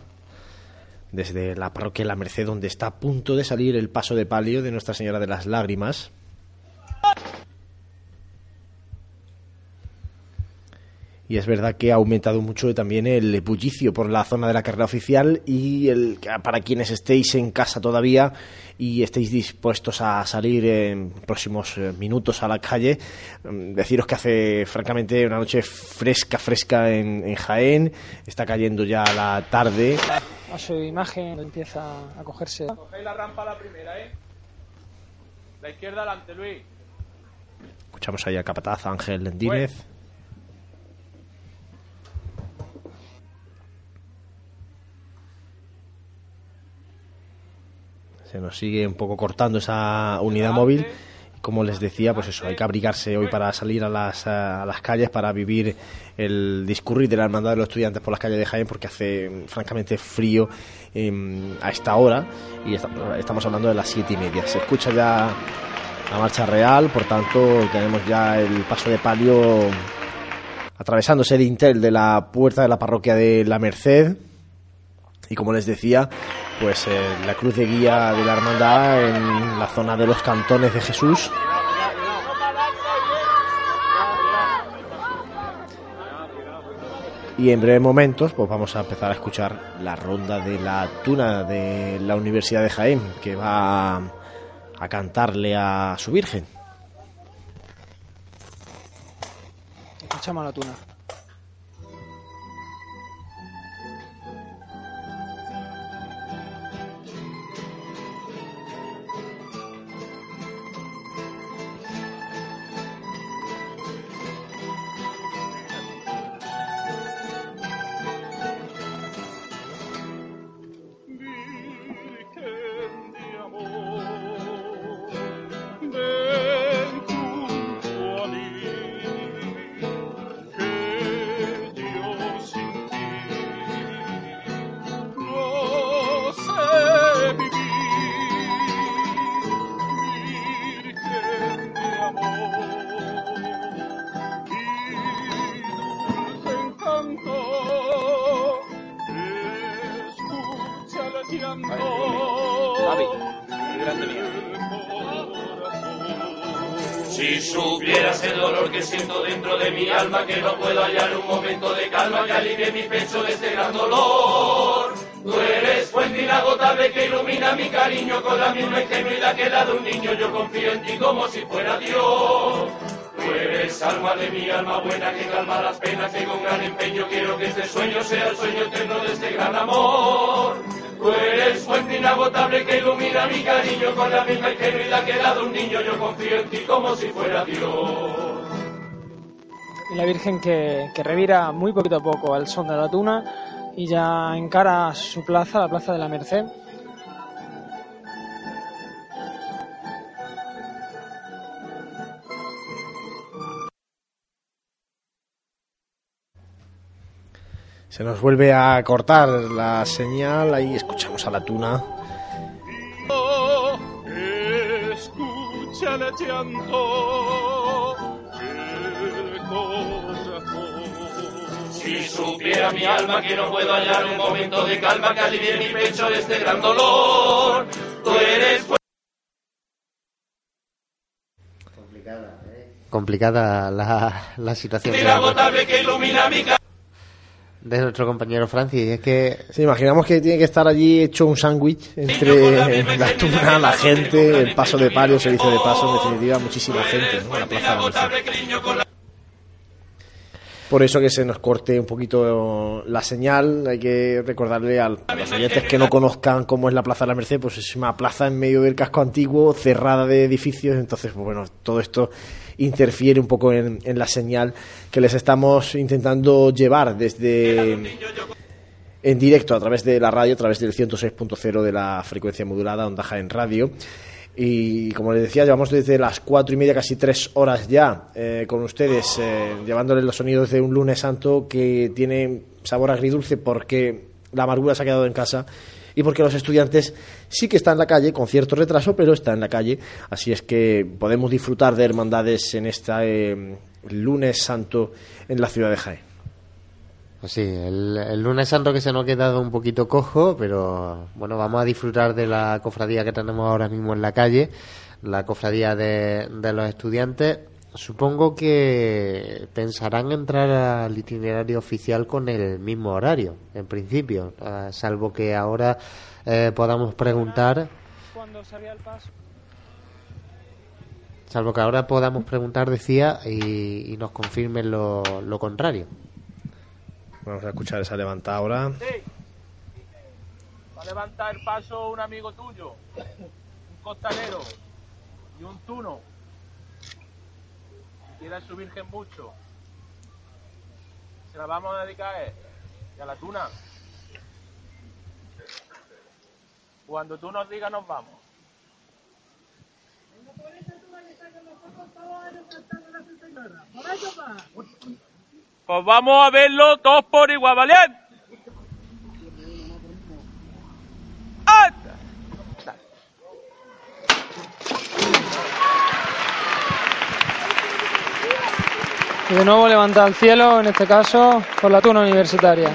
desde la parroquia de la Merced, donde está a punto de salir el paso de palio de Nuestra Señora de las Lágrimas. Y es verdad que ha aumentado mucho también el bullicio por la zona de la carrera oficial y el, para quienes estéis en casa todavía y estéis dispuestos a salir en próximos eh, minutos a la calle, mm, deciros que hace francamente una noche fresca, fresca en, en Jaén, está cayendo ya la tarde. a su imagen empieza a cogerse Cogéis la rampa a la primera, ¿eh? La izquierda adelante, Luis. Escuchamos ahí al capataz Ángel Lendínez. Se nos sigue un poco cortando esa unidad móvil. como les decía, pues eso, hay que abrigarse hoy para salir a las, a las calles, para vivir el discurrir de la hermandad de los estudiantes por las calles de Jaén, porque hace francamente frío em, a esta hora y estamos hablando de las siete y media. Se escucha ya la marcha real, por tanto tenemos ya el paso de palio atravesándose el intel de la puerta de la parroquia de la Merced y como les decía, pues eh, la cruz de guía de la hermandad en la zona de los cantones de Jesús. Y en breves momentos pues vamos a empezar a escuchar la ronda de la tuna de la Universidad de Jaén, que va a cantarle a su Virgen. Escuchamos la tuna. Si supieras el dolor que siento dentro de mi alma, que no puedo hallar un momento de calma que alivie mi pecho de este gran dolor. Tú eres fuente inagotable que ilumina mi cariño con la misma ingenuidad que la de un niño. Yo confío en ti como si fuera Dios. Tú eres alma de mi alma buena que calma las penas que con gran empeño quiero que este sueño sea el sueño eterno de este gran amor. Tú eres fuente inagotable que ilumina mi cariño con la misma ingenuidad que la de un niño. Yo confío en ti como si fuera Dios. Y la Virgen que, que revira muy poquito a poco al son de la tuna y ya encara su plaza, la plaza de la Merced. Se nos vuelve a cortar la señal, ahí escuchamos a la tuna. Escucha el llanto del corazón. Si supiera mi alma que no puedo hallar un momento de calma que alivie mi pecho de este gran dolor. Tú eres Complicada la, la situación. que ilumina mi. De nuestro compañero Francis. Es que Sí, imaginamos que tiene que estar allí hecho un sándwich entre la tuna, la gente, el paso de palio, se dice de paso, en definitiva, muchísima gente ¿no? en la plaza de la Merced. Por eso que se nos corte un poquito la señal, hay que recordarle al- a los oyentes que no conozcan cómo es la Plaza de la Merced, pues es una plaza en medio del casco antiguo, cerrada de edificios, entonces, pues bueno, todo esto interfiere un poco en, en la señal que les estamos intentando llevar desde en directo a través de la radio, a través del 106.0 de la frecuencia modulada, Onda en Radio. Y como les decía, llevamos desde las cuatro y media, casi tres horas ya eh, con ustedes, eh, llevándoles los sonidos de un lunes santo que tiene sabor agridulce porque la amargura se ha quedado en casa y porque los estudiantes sí que están en la calle, con cierto retraso, pero están en la calle. Así es que podemos disfrutar de hermandades en este lunes santo en la ciudad de Jaén. Pues sí, el, lunes santo que se nos ha quedado un poquito cojo, pero bueno, vamos a disfrutar de la cofradía que tenemos ahora mismo en la calle, la cofradía de los estudiantes. Supongo que pensarán entrar al itinerario oficial con el mismo horario, en principio, ah, salvo que ahora eh, podamos preguntar, Cuando salía el paso. salvo que ahora podamos preguntar, decía, y, y nos confirmen lo, lo contrario. Vamos a escuchar esa levantada ahora. Va a levantar el paso un amigo tuyo, un costanero y un tuno quiera su virgen mucho. Se la vamos a dedicar a él y a la tuna. Cuando tú nos digas, nos vamos. Pues vamos a verlo todos por igual, ¿vale? ¡Ah! Y de nuevo levanta al cielo, en este caso, por la tuna universitaria.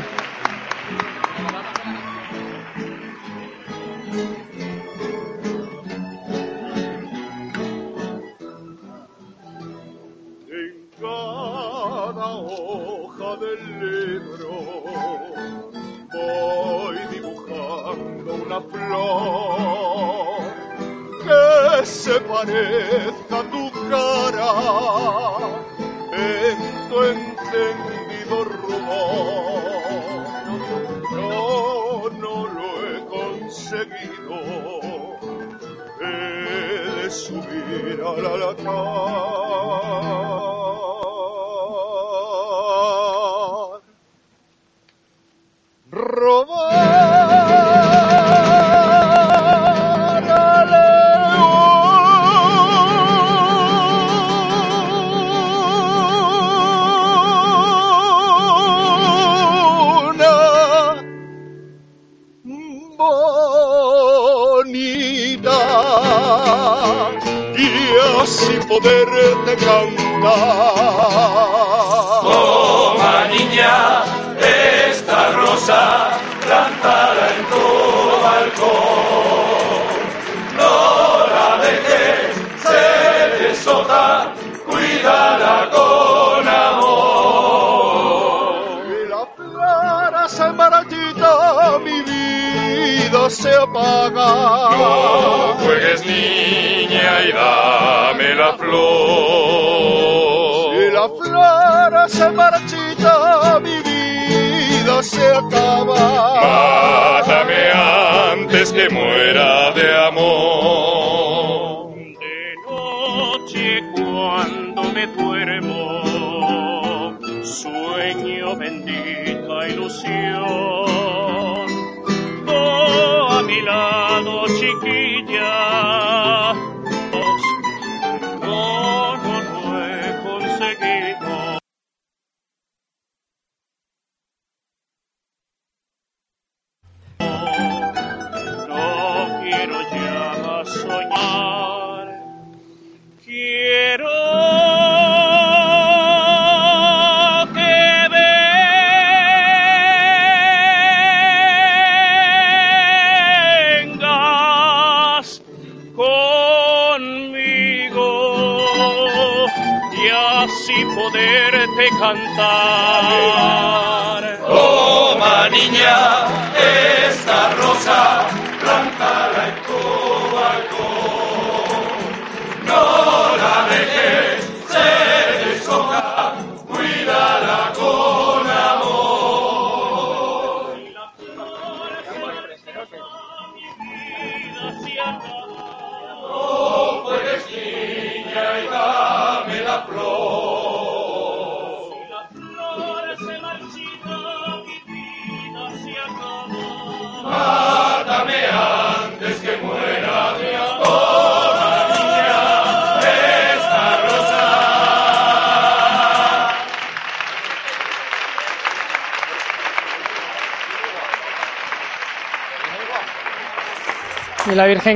En cada hoja del libro voy dibujando una flor que se parezca a tu cara. subir al altar.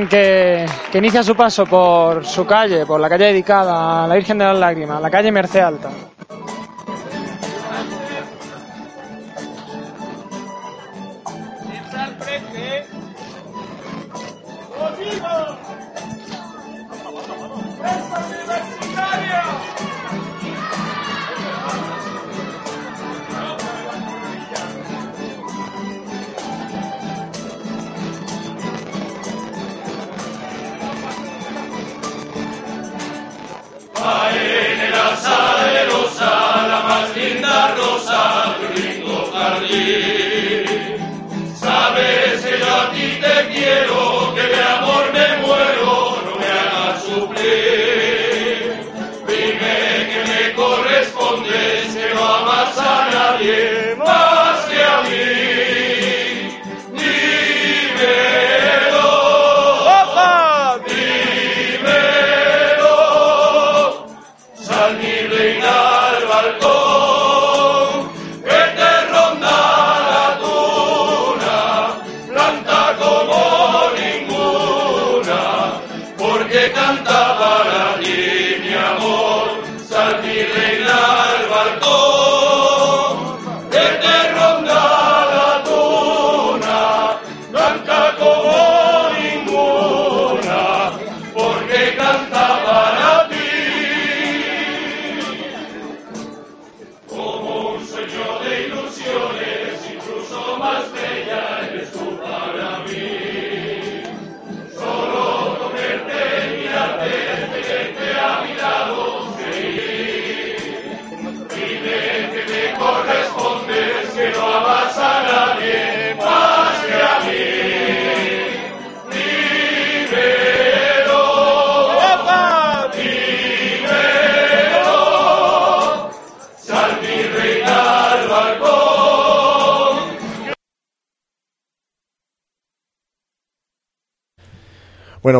que, que inicia su paso por su calle, por la calle dedicada a la Virgen de las Lágrimas, la calle Merced Alta.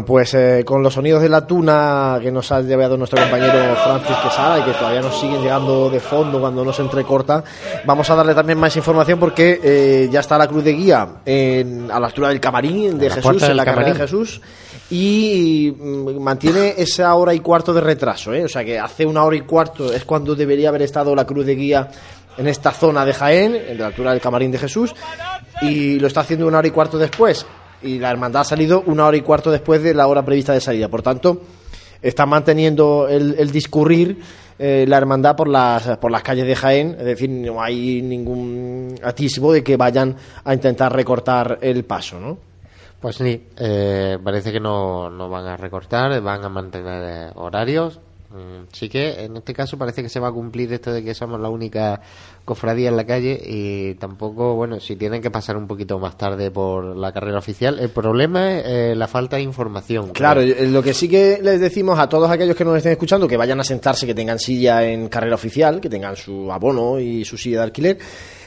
Bueno, pues eh, con los sonidos de la tuna que nos ha llevado nuestro compañero Francis Quesada y que todavía nos siguen llegando de fondo cuando nos entrecorta, vamos a darle también más información porque eh, ya está la cruz de guía en- a la altura del camarín de la Jesús, en la carrera de. Jesús. Y mm, mantiene esa hora y cuarto de retraso, ¿eh? o sea que hace una hora y cuarto es cuando debería haber estado la cruz de guía en esta zona de Jaén, en la altura del camarín de Jesús, y lo está haciendo una hora y cuarto después. Y la hermandad ha salido una hora y cuarto después de la hora prevista de salida. Por tanto, está manteniendo el, el discurrir eh, la hermandad por las, por las calles de Jaén. Es decir, no hay ningún atisbo de que vayan a intentar recortar el paso, ¿no? Pues sí, eh, parece que no, van a recortar, van a mantener eh, horarios. Mm, Sí que en este caso parece que se va a cumplir esto de que somos la única cofradía en la calle y tampoco, bueno, si tienen que pasar un poquito más tarde por la carrera oficial, el problema es eh, la falta de información. Claro, eh, lo que sí que les decimos a todos aquellos que nos estén escuchando que vayan a sentarse, que tengan silla en carrera oficial, que tengan su abono y su silla de alquiler.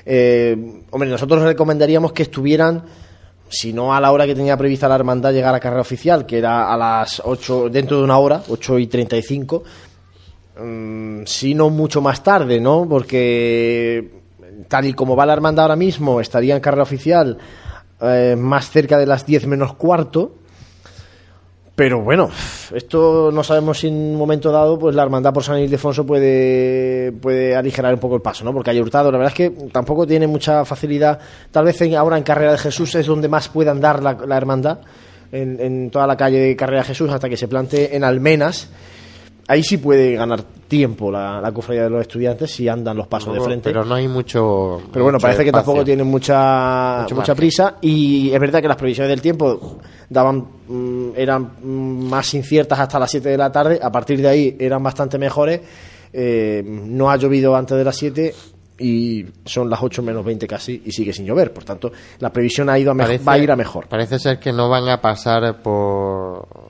eh, hombre, nosotros recomendaríamos que estuvieran, si no a la hora que tenía prevista la hermandad llegar a carrera oficial, que era a las 8, dentro de una hora, 8 y 35, mm, si no mucho más tarde, ¿no? Porque tal y como va la hermandad ahora mismo, estaría en carrera oficial eh, más cerca de las 10 menos cuarto. Pero bueno, esto no sabemos si en un momento dado pues la hermandad por San Ildefonso puede, puede aligerar un poco el paso, ¿no? Porque hay Hurtado, la verdad es que tampoco tiene mucha facilidad. Tal vez en- ahora en Carrera de Jesús es donde más puede andar la, la hermandad, en, en toda la calle de Carrera de Jesús, hasta que se plante en Almenas. Ahí sí puede ganar tiempo la, la cofradía de los estudiantes si andan los pasos de frente. Pero no hay mucho. Pero bueno, mucho parece que tampoco tienen mucha, Mucho mucha margen. prisa y es verdad que las previsiones del tiempo daban mm, eran mm, más inciertas hasta las 7 de la tarde, a partir de ahí eran bastante mejores. Eh, no ha llovido antes de las 7 y son las 8 menos 20 casi y sigue sin llover, por tanto la previsión ha ido a Parece- va a ir a mejor. Parece ser que no van a pasar por.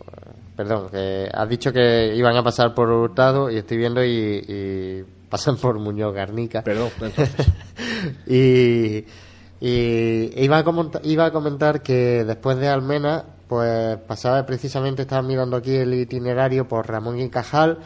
Perdón, que has dicho que iban a pasar por Hurtado y estoy viendo y, y pasan por Muñoz Garnica. Perdón, entonces. y y iba a, comentar, iba a comentar que después de Almena, pues pasaba precisamente, estaba mirando aquí el itinerario por Ramón y Cajal,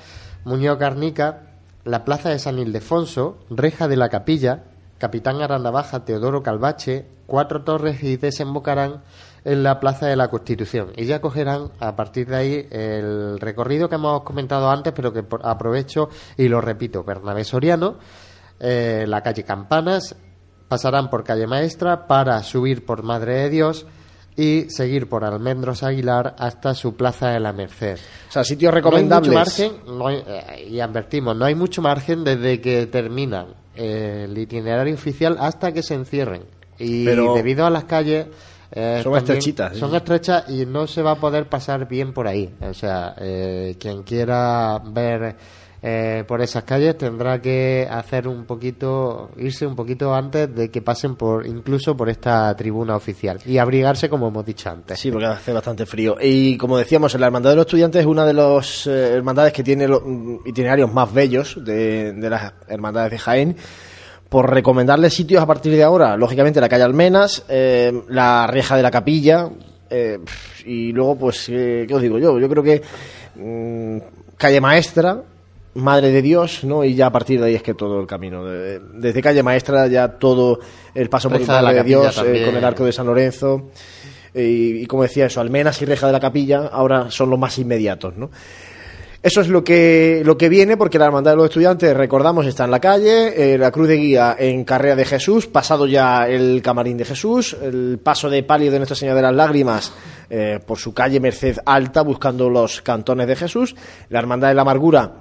Muñoz Garnica, la plaza de San Ildefonso, Reja de la Capilla, Capitán Aranda Baja, Teodoro Calvache, Cuatro Torres y desembocarán en la Plaza de la Constitución. Y ya cogerán a partir de ahí el recorrido que hemos comentado antes, pero que aprovecho y lo repito. Bernabé Soriano, eh, la calle Campanas, pasarán por calle Maestra para subir por Madre de Dios y seguir por Almendros Aguilar hasta su Plaza de la Merced. O sea, sitios No hay recomendables. mucho margen, no hay- eh, y advertimos, no hay mucho margen desde que terminan eh, el itinerario oficial hasta que se encierren. Y Pero- debido a las calles... eh, Son estrechitas, Son estrechas y no se va a poder pasar bien por ahí. O sea, eh, quien quiera ver eh, por esas calles tendrá que hacer un poquito, irse un poquito antes de que pasen por, incluso por esta tribuna oficial y abrigarse como hemos dicho antes. Sí, porque hace bastante frío. Y como decíamos, la Hermandad de los Estudiantes es una de las eh, hermandades que tiene los mm, itinerarios más bellos de, de las hermandades de Jaén. Por recomendarles sitios a partir de ahora, lógicamente la calle Almenas, eh, la reja de la capilla, eh, y luego, pues, eh, ¿qué os digo yo? Yo creo que mm, calle Maestra, Madre de Dios, ¿no? Y ya a partir de ahí es que todo el camino. de- desde calle Maestra ya todo el paso por la de Dios, eh, con el arco de San Lorenzo. Y, y como decía eso, Almenas y Reja de la Capilla ahora son los más inmediatos, ¿no? Eso es lo que, lo que viene, porque la Hermandad de los Estudiantes, recordamos, está en la calle, eh, la Cruz de Guía en Carrera de Jesús, pasado ya el Camarín de Jesús, el paso de palio de Nuestra Señora de las Lágrimas eh, por su calle Merced Alta, buscando los cantones de Jesús, la Hermandad de la Amargura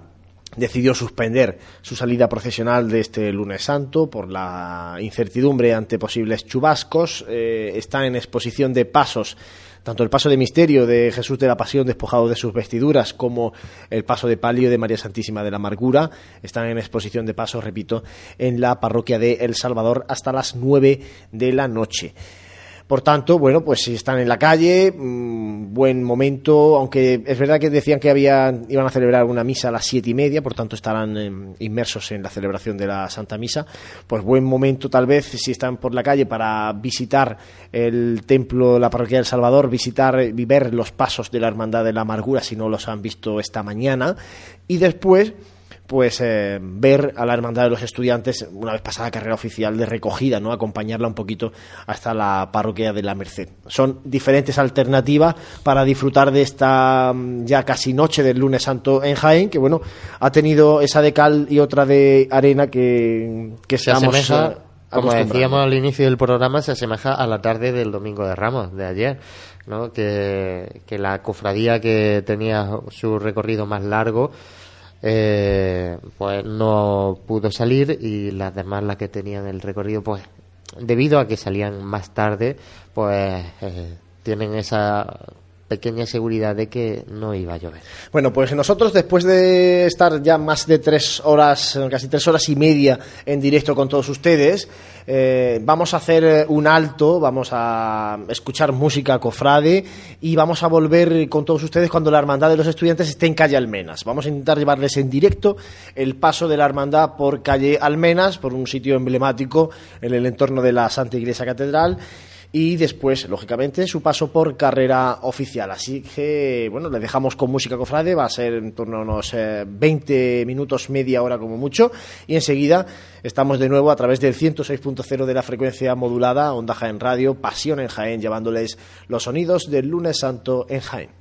decidió suspender su salida procesional de este lunes santo por la incertidumbre ante posibles chubascos. Eh, está en exposición de pasos, tanto el paso de misterio de Jesús de la Pasión despojado de sus vestiduras como el paso de palio de María Santísima de la Amargura. Están en exposición de pasos, repito, en la parroquia de El Salvador hasta las 9 de la noche. Por tanto, bueno, pues si están en la calle, mm, buen momento, aunque es verdad que decían que iban a celebrar una misa a las siete y media, por tanto estarán em, inmersos en la celebración de la Santa Misa, pues buen momento tal vez si están por la calle para visitar el templo, la parroquia del Salvador, visitar y los pasos de la Hermandad de la Amargura si no los han visto esta mañana, y después pues eh, ver a la hermandad de los estudiantes una vez pasada la carrera oficial de recogida, ¿no? Acompañarla un poquito hasta la parroquia de la Merced. Son diferentes alternativas para disfrutar de esta mm, ya casi noche del lunes santo en Jaén, que bueno, ha tenido esa de cal y otra de arena que, que se asemeja, como decíamos al inicio del programa, se asemeja a la tarde del domingo de Ramos, de ayer. ¿no? Que, que la cofradía que tenía su recorrido más largo eh, pues no pudo salir y las demás las que tenían el recorrido pues debido a que salían más tarde pues eh, tienen esa pequeña seguridad de que no iba a llover. Bueno, pues nosotros después de estar ya más de tres horas, casi tres horas y media en directo con todos ustedes, eh, vamos a hacer un alto, vamos a escuchar música cofrade y vamos a volver con todos ustedes cuando la Hermandad de los Estudiantes esté en calle Almenas. Vamos a intentar llevarles en directo el paso de la Hermandad por calle Almenas, por un sitio emblemático en el entorno de la Santa Iglesia Catedral y después, lógicamente, su paso por carrera oficial. Así que, bueno, le dejamos con música cofrade, va a ser en torno a unos 20 eh, minutos, media hora como mucho, y enseguida estamos de nuevo a través del 106.0 de la frecuencia modulada, Onda Jaén Radio, Pasión en Jaén, llevándoles los sonidos del lunes santo en Jaén.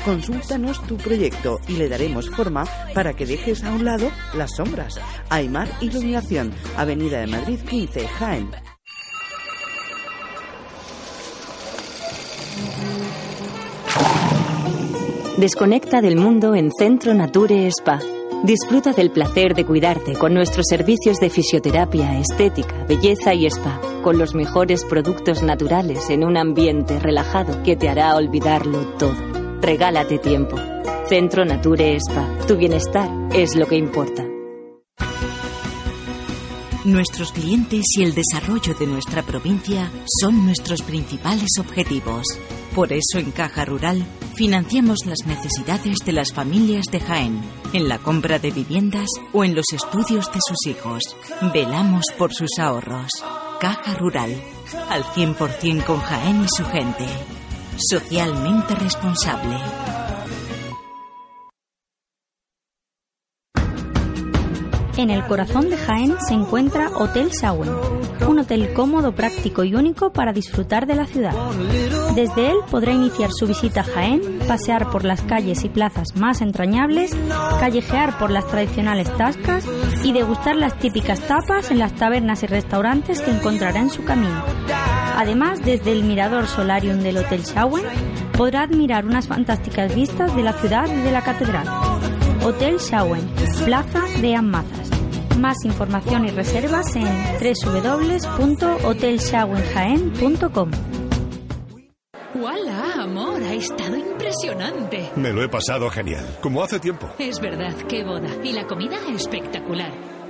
Consúltanos tu proyecto y le daremos forma para que dejes a un lado las sombras. Aymar Iluminación, Avenida de Madrid 15, Jaén. Desconecta del mundo en Centro Nature Spa. Disfruta del placer de cuidarte con nuestros servicios de fisioterapia, estética, belleza y spa, con los mejores productos naturales en un ambiente relajado que te hará olvidarlo todo. Regálate tiempo. Centro Nature Spa. Tu bienestar es lo que importa. Nuestros clientes y el desarrollo de nuestra provincia son nuestros principales objetivos. Por eso en Caja Rural financiamos las necesidades de las familias de Jaén, en la compra de viviendas o en los estudios de sus hijos. Velamos por sus ahorros. Caja Rural, al 100% con Jaén y su gente. Socialmente responsable. En el corazón de Jaén se encuentra Hotel Sauen, un hotel cómodo, práctico y único para disfrutar de la ciudad. Desde él podrá iniciar su visita a Jaén, pasear por las calles y plazas más entrañables, callejear por las tradicionales tascas y degustar las típicas tapas en las tabernas y restaurantes que encontrará en su camino. Además, desde el mirador solarium del Hotel Sauen podrá admirar unas fantásticas vistas de la ciudad y de la catedral. Hotel Shawen, Plaza de Amazas. Más información y reservas en www.hotelshawenjaen.com. ¡Hola, amor! Ha estado impresionante. Me lo he pasado genial, como hace tiempo. Es verdad, qué boda. Y la comida espectacular.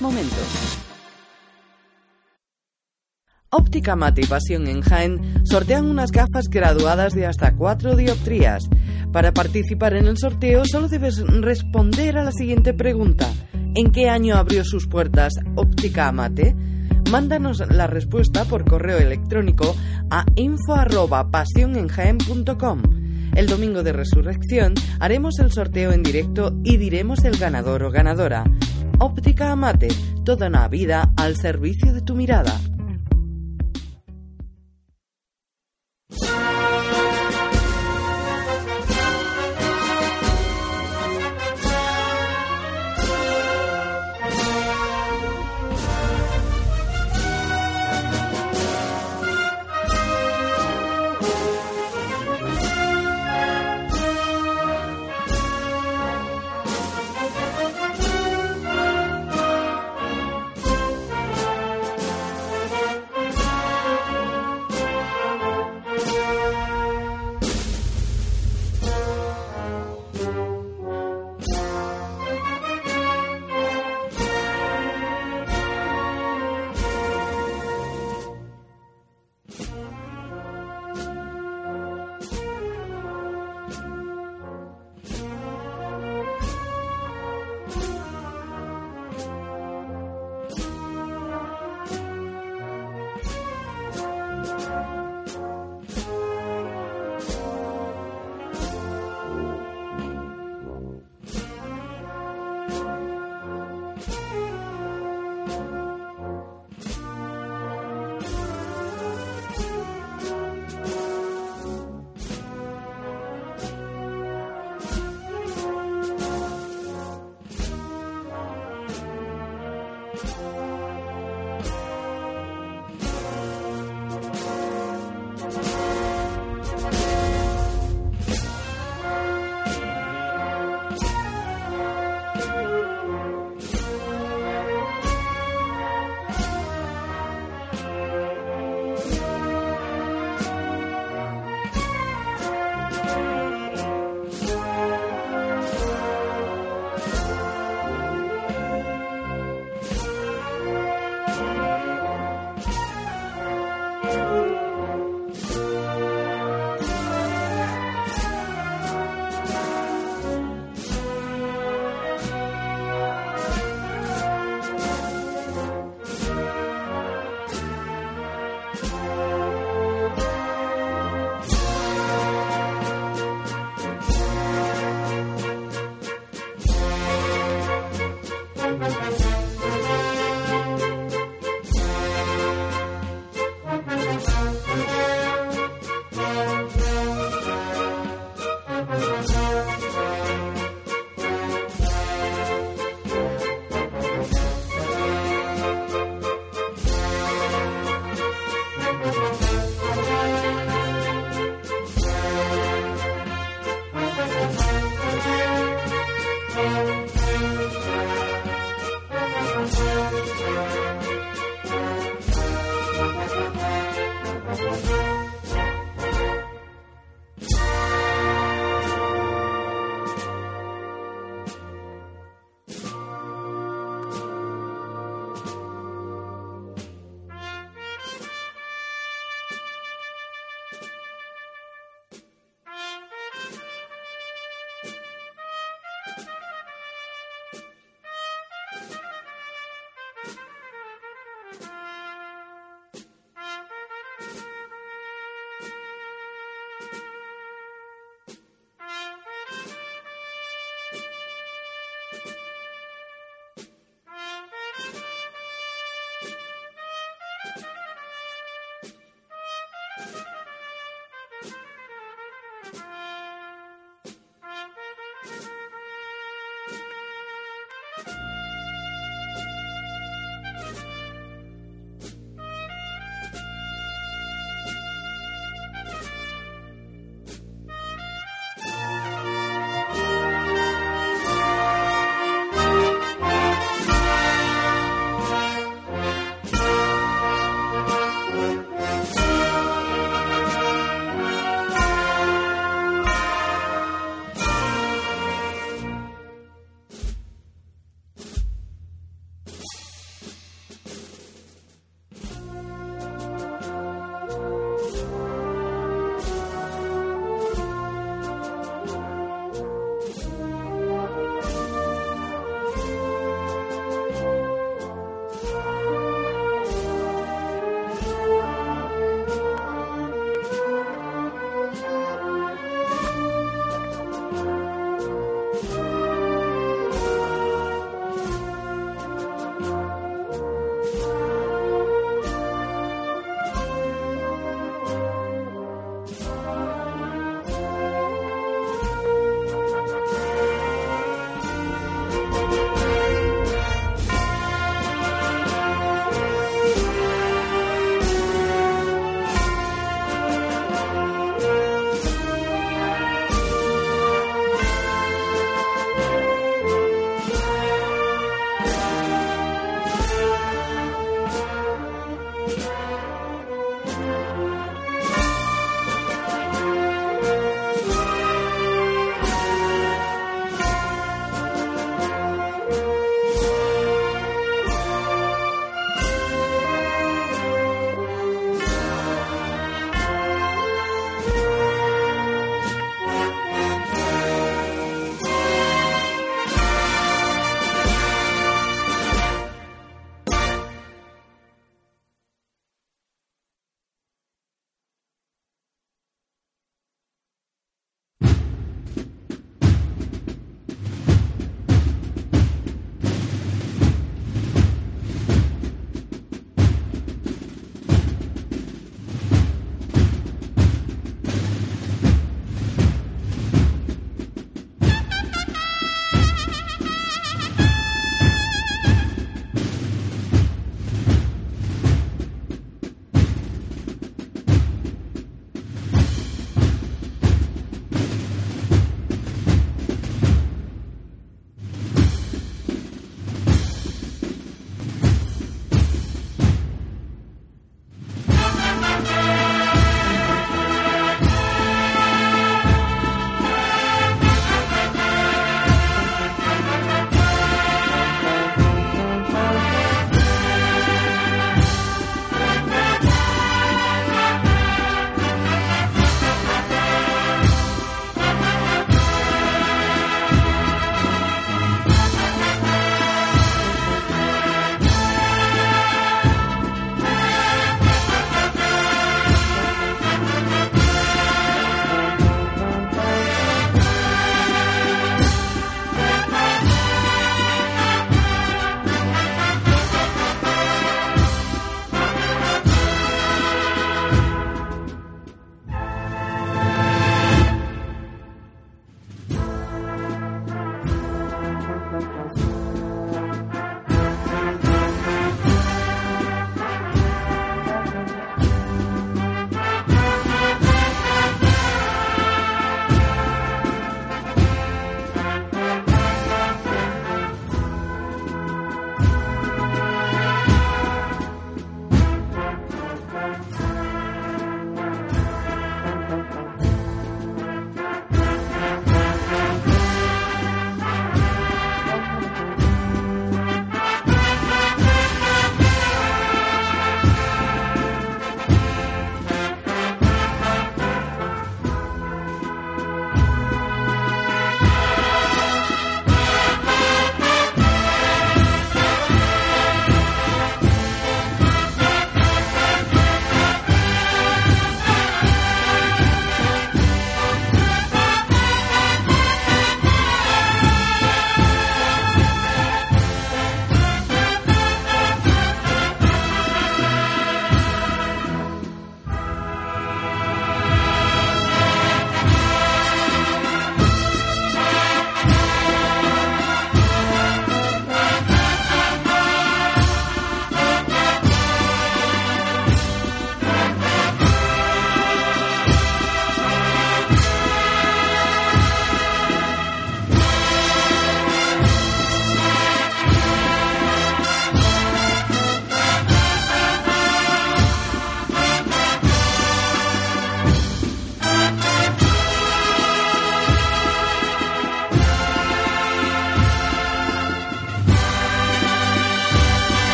momentos. Óptica Mate y Pasión en Jaén sortean unas gafas graduadas de hasta 4 dioptrías. Para participar en el sorteo solo debes responder a la siguiente pregunta. ¿En qué año abrió sus puertas Óptica Amate? Mándanos la respuesta por correo electrónico a info@pasionenjaen.com. El domingo de resurrección haremos el sorteo en directo y diremos el ganador o ganadora. Óptica Amate, toda una vida al servicio de tu mirada.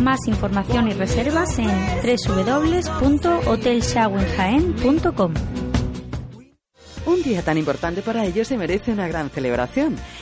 Más información y reservas en www.hotelshawenjaen.com. Un día tan importante para ellos se merece una gran celebración.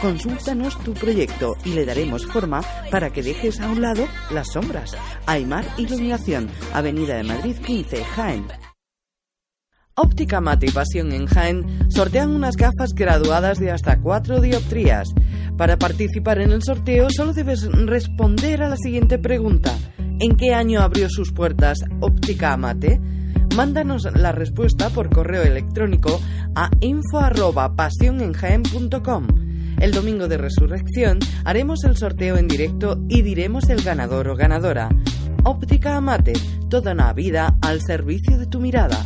consúltanos tu proyecto y le daremos forma para que dejes a un lado las sombras. Aymar Iluminación, Avenida de Madrid 15, Jaén. Óptica Mate y Pasión en Jaén sortean unas gafas graduadas de hasta 4 dioptrías. Para participar en el sorteo solo debes responder a la siguiente pregunta. ¿En qué año abrió sus puertas Óptica Amate? Mándanos la respuesta por correo electrónico a info@pasionenjaen.com. El domingo de resurrección haremos el sorteo en directo y diremos el ganador o ganadora. Óptica Amate, toda una vida al servicio de tu mirada.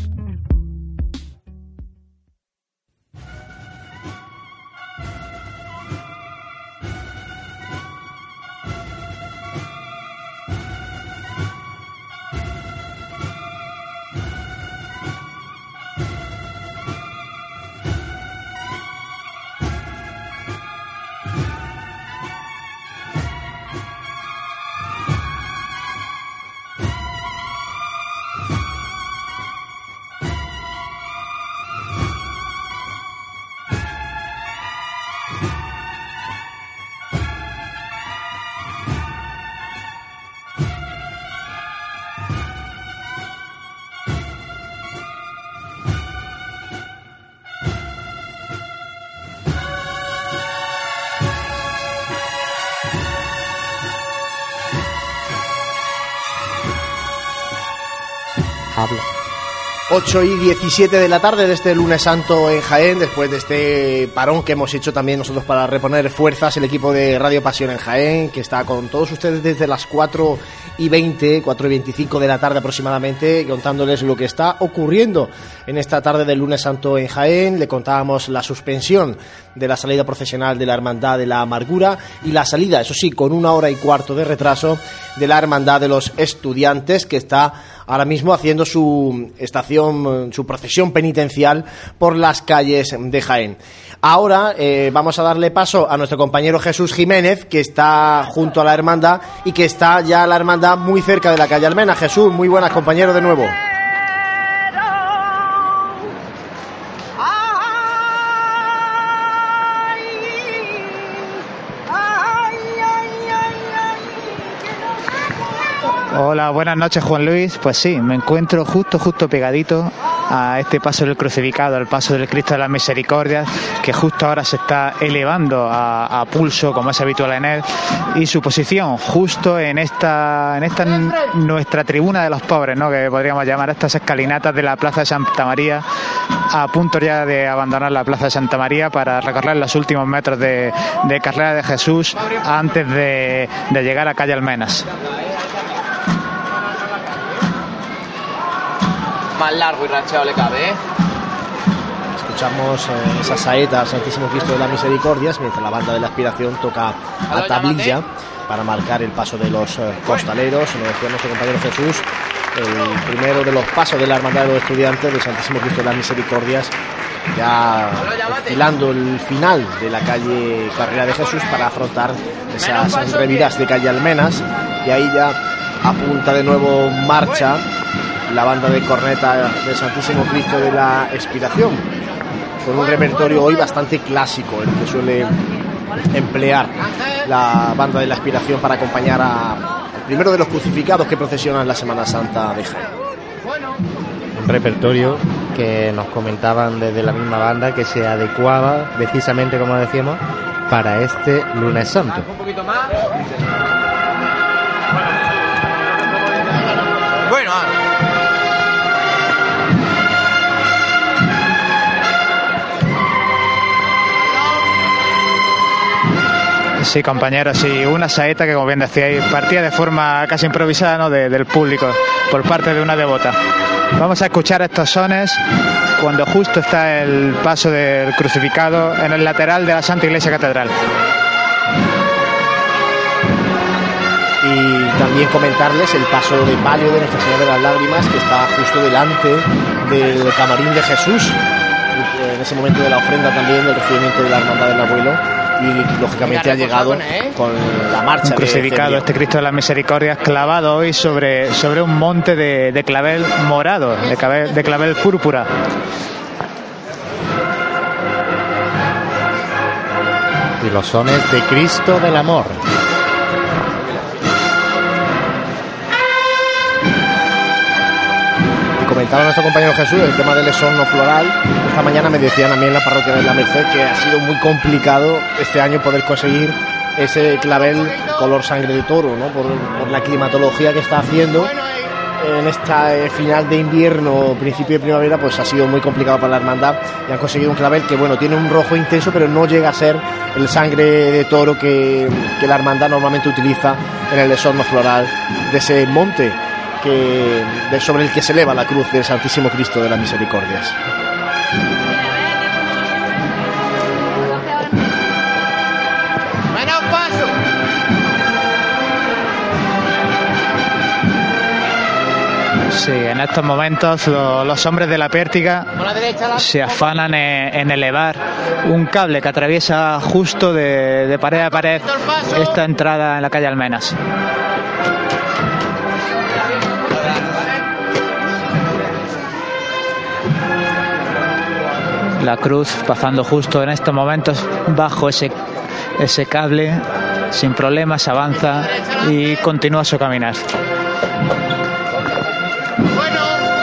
8 y 17 de la tarde de este lunes santo en Jaén, después de este parón que hemos hecho también nosotros para reponer fuerzas, el equipo de Radio Pasión en Jaén, que está con todos ustedes desde las 4 y 20, 4 y 25 de la tarde aproximadamente, contándoles lo que está ocurriendo en esta tarde del lunes santo en Jaén. Le contábamos la suspensión de la salida profesional de la Hermandad de la Amargura y la salida, eso sí, con una hora y cuarto de retraso, de la Hermandad de los Estudiantes, que está ahora mismo haciendo su estación, su procesión penitencial por las calles de Jaén. Ahora eh, vamos a darle paso a nuestro compañero Jesús Jiménez, que está junto a la hermandad y que está ya la hermandad muy cerca de la calle Almena. Jesús, muy buenas compañero de nuevo. Hola, buenas noches Juan Luis. Pues sí, me encuentro justo, justo pegadito a este paso del crucificado, al paso del Cristo de las Misericordias, que justo ahora se está elevando a, pulso, como es habitual en él, y su posición justo en esta, en esta nuestra tribuna de los pobres, ¿no? que podríamos llamar estas escalinatas de la Plaza de Santa María, a punto ya de abandonar la Plaza de Santa María para recorrer los últimos metros de, de carrera de Jesús antes de, de llegar a calle Almenas. Más largo y rancheado le cabe, ¿eh? Escuchamos eh, esa saeta al Santísimo Cristo de las Misericordias mientras la banda de la aspiración toca a tablilla para marcar el paso de los eh, costaleros. Lo decía nuestro compañero Jesús, el primero de los pasos de la Hermandad de los Estudiantes del Santísimo Cristo de las Misericordias, ya desfilando el final de la calle Carrera de Jesús para afrontar esas reviras de calle Almenas. Y ahí ya apunta de nuevo marcha la banda de corneta del Santísimo Cristo de la Expiración, con un repertorio hoy bastante clásico, el que suele emplear la banda de la Expiración para acompañar a al primero de los crucificados que procesionan la Semana Santa de Jaén. Un repertorio que nos comentaban desde la misma banda que se adecuaba precisamente, como decíamos, para este lunes santo. Un poquito más. Sí, compañeros, sí, una saeta que, como bien decíais, partía de forma casi improvisada ¿no? de- del público por parte de una devota. Vamos a escuchar estos sones cuando justo está el paso del crucificado en el lateral de la Santa Iglesia Catedral. y también comentarles el paso de palio de Nuestra Señora de las Lágrimas que está justo delante del camarín de Jesús en ese momento de la ofrenda también del recibimiento de la hermandad del abuelo y lógicamente ha llegado con la marcha Un crucificado, de este Cristo de las Misericordias, clavado hoy sobre, sobre un monte de, de clavel morado, de clavel, de clavel púrpura. Y los sones de Cristo del Amor. y comentaba nuestro compañero Jesús el tema del esorno floral. Esta mañana me decían a mí en la parroquia de la Merced que ha sido muy complicado este año poder conseguir ese clavel color sangre de toro, ¿no? por, la climatología que está haciendo en esta eh, final de invierno, principio de primavera, pues ha sido muy complicado para la hermandad y han conseguido un clavel que, bueno, tiene un rojo intenso, pero no llega a ser el sangre de toro que, la hermandad normalmente utiliza en el desorno floral de ese monte que, sobre el que se eleva la cruz del Santísimo Cristo de las Misericordias. Sí, en estos momentos lo- los hombres de la pértiga se afanan en, en elevar un cable que atraviesa justo de, de pared a pared esta entrada en la calle Almenas. La cruz pasando justo en estos momentos bajo ese, ese cable, sin problemas, avanza y continúa su caminar.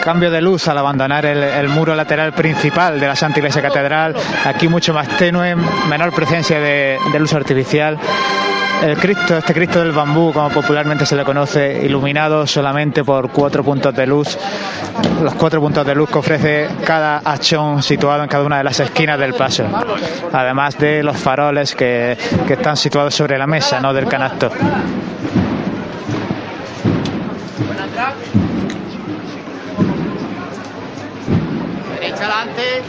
Cambio de luz al abandonar el, muro lateral principal de la Santa Iglesia Catedral. Aquí mucho más tenue, menor presencia de, luz artificial. El Cristo, este Cristo del bambú, como popularmente se le conoce, iluminado solamente por cuatro puntos de luz. Los cuatro puntos de luz que ofrece cada hachón situado en cada una de las esquinas del paso. Además de los faroles que están situados sobre la mesa, no del canasto. Derecha adelante.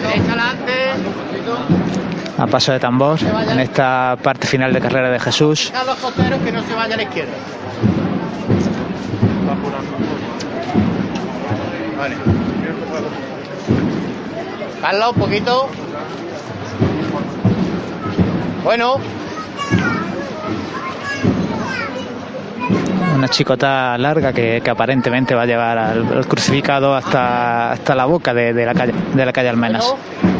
Derecha adelante. A paso de tambor en esta parte final de carrera de Jesús. A los costeros que no se vaya a la izquierda. Vale. Carlos, un poquito. Bueno, Una chicota larga que, que aparentemente va a llevar al, al crucificado hasta, hasta la boca de, de la calle de la calle Almenas. bueno,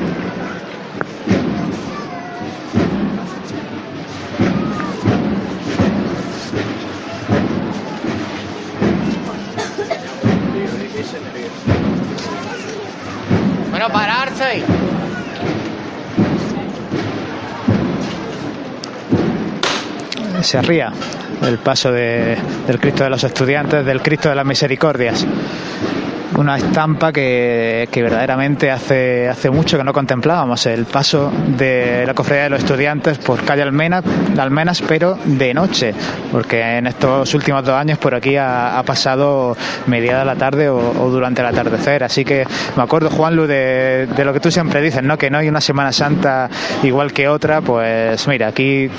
pararse. Se arría el paso de- del Cristo de los Estudiantes, del Cristo de las Misericordias. Una estampa que, que verdaderamente hace, hace mucho que no contemplábamos, el paso de la cofradía de los estudiantes por calle Almena, Almenas, pero de noche, porque en estos últimos dos años por aquí ha, ha pasado mediada la tarde o, o durante el atardecer. Así que me acuerdo, Juanlu, de, de lo que tú siempre dices, ¿no? que no hay una Semana Santa igual que otra, pues mira, aquí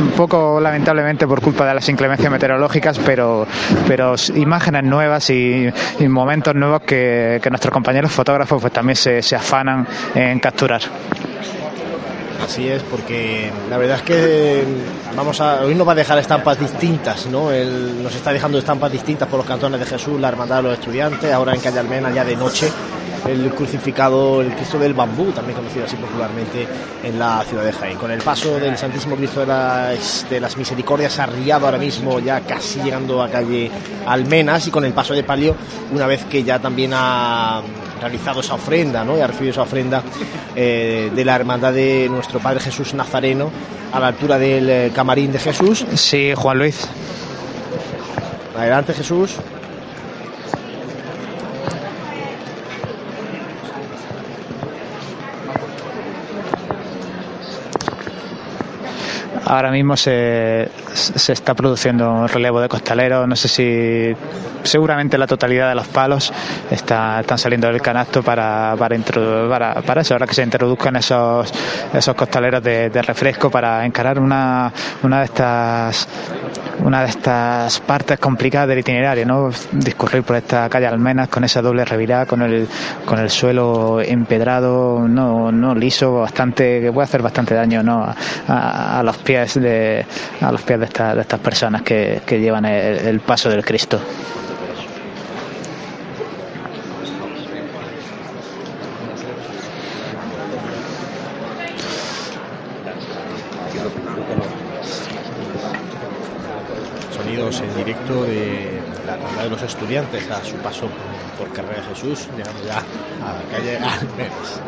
un poco lamentablemente por culpa de las inclemencias meteorológicas, pero, pero imágenes nuevas y, y momentos nuevos que, que nuestros compañeros fotógrafos pues también se, se afanan en capturar. Así es, porque la verdad es que vamos a hoy nos va a dejar estampas distintas, ¿no? Él nos está dejando estampas distintas por los cantones de Jesús, la hermandad de los estudiantes, ahora en Calle Almena ya de noche el crucificado, el Cristo del Bambú, también conocido así popularmente en la ciudad de Jaén. Con el paso del Santísimo Cristo de las, de las Misericordias arriado ahora mismo, ya casi llegando a calle Almenas, y con el paso de palio, una vez que ya también ha realizado esa ofrenda, ¿no? Y ha recibido esa ofrenda eh, de la hermandad de nuestro Padre Jesús Nazareno a la altura del eh, camarín de Jesús. Sí, Juan Luis. Adelante, Jesús. ahora mismo se, se está produciendo un relevo de costaleros, no sé si seguramente la totalidad de los palos está, están saliendo del canasto para, para, para, eso, ahora que se introduzcan esos, esos costaleros de, refresco para encarar una, una de estas una de estas partes complicadas del itinerario, ¿no? Discurrir por esta calle Almenas con esa doble revirada, con el, con el suelo empedrado, no, no liso, bastante, que puede hacer bastante daño, ¿no? A, a los pies de, a los pies de, esta, de estas personas que, que llevan el, paso del Cristo. sonidos en directo de la ronda de los estudiantes a su paso por Carrera de Jesús, llegando ya a la calle Almeres.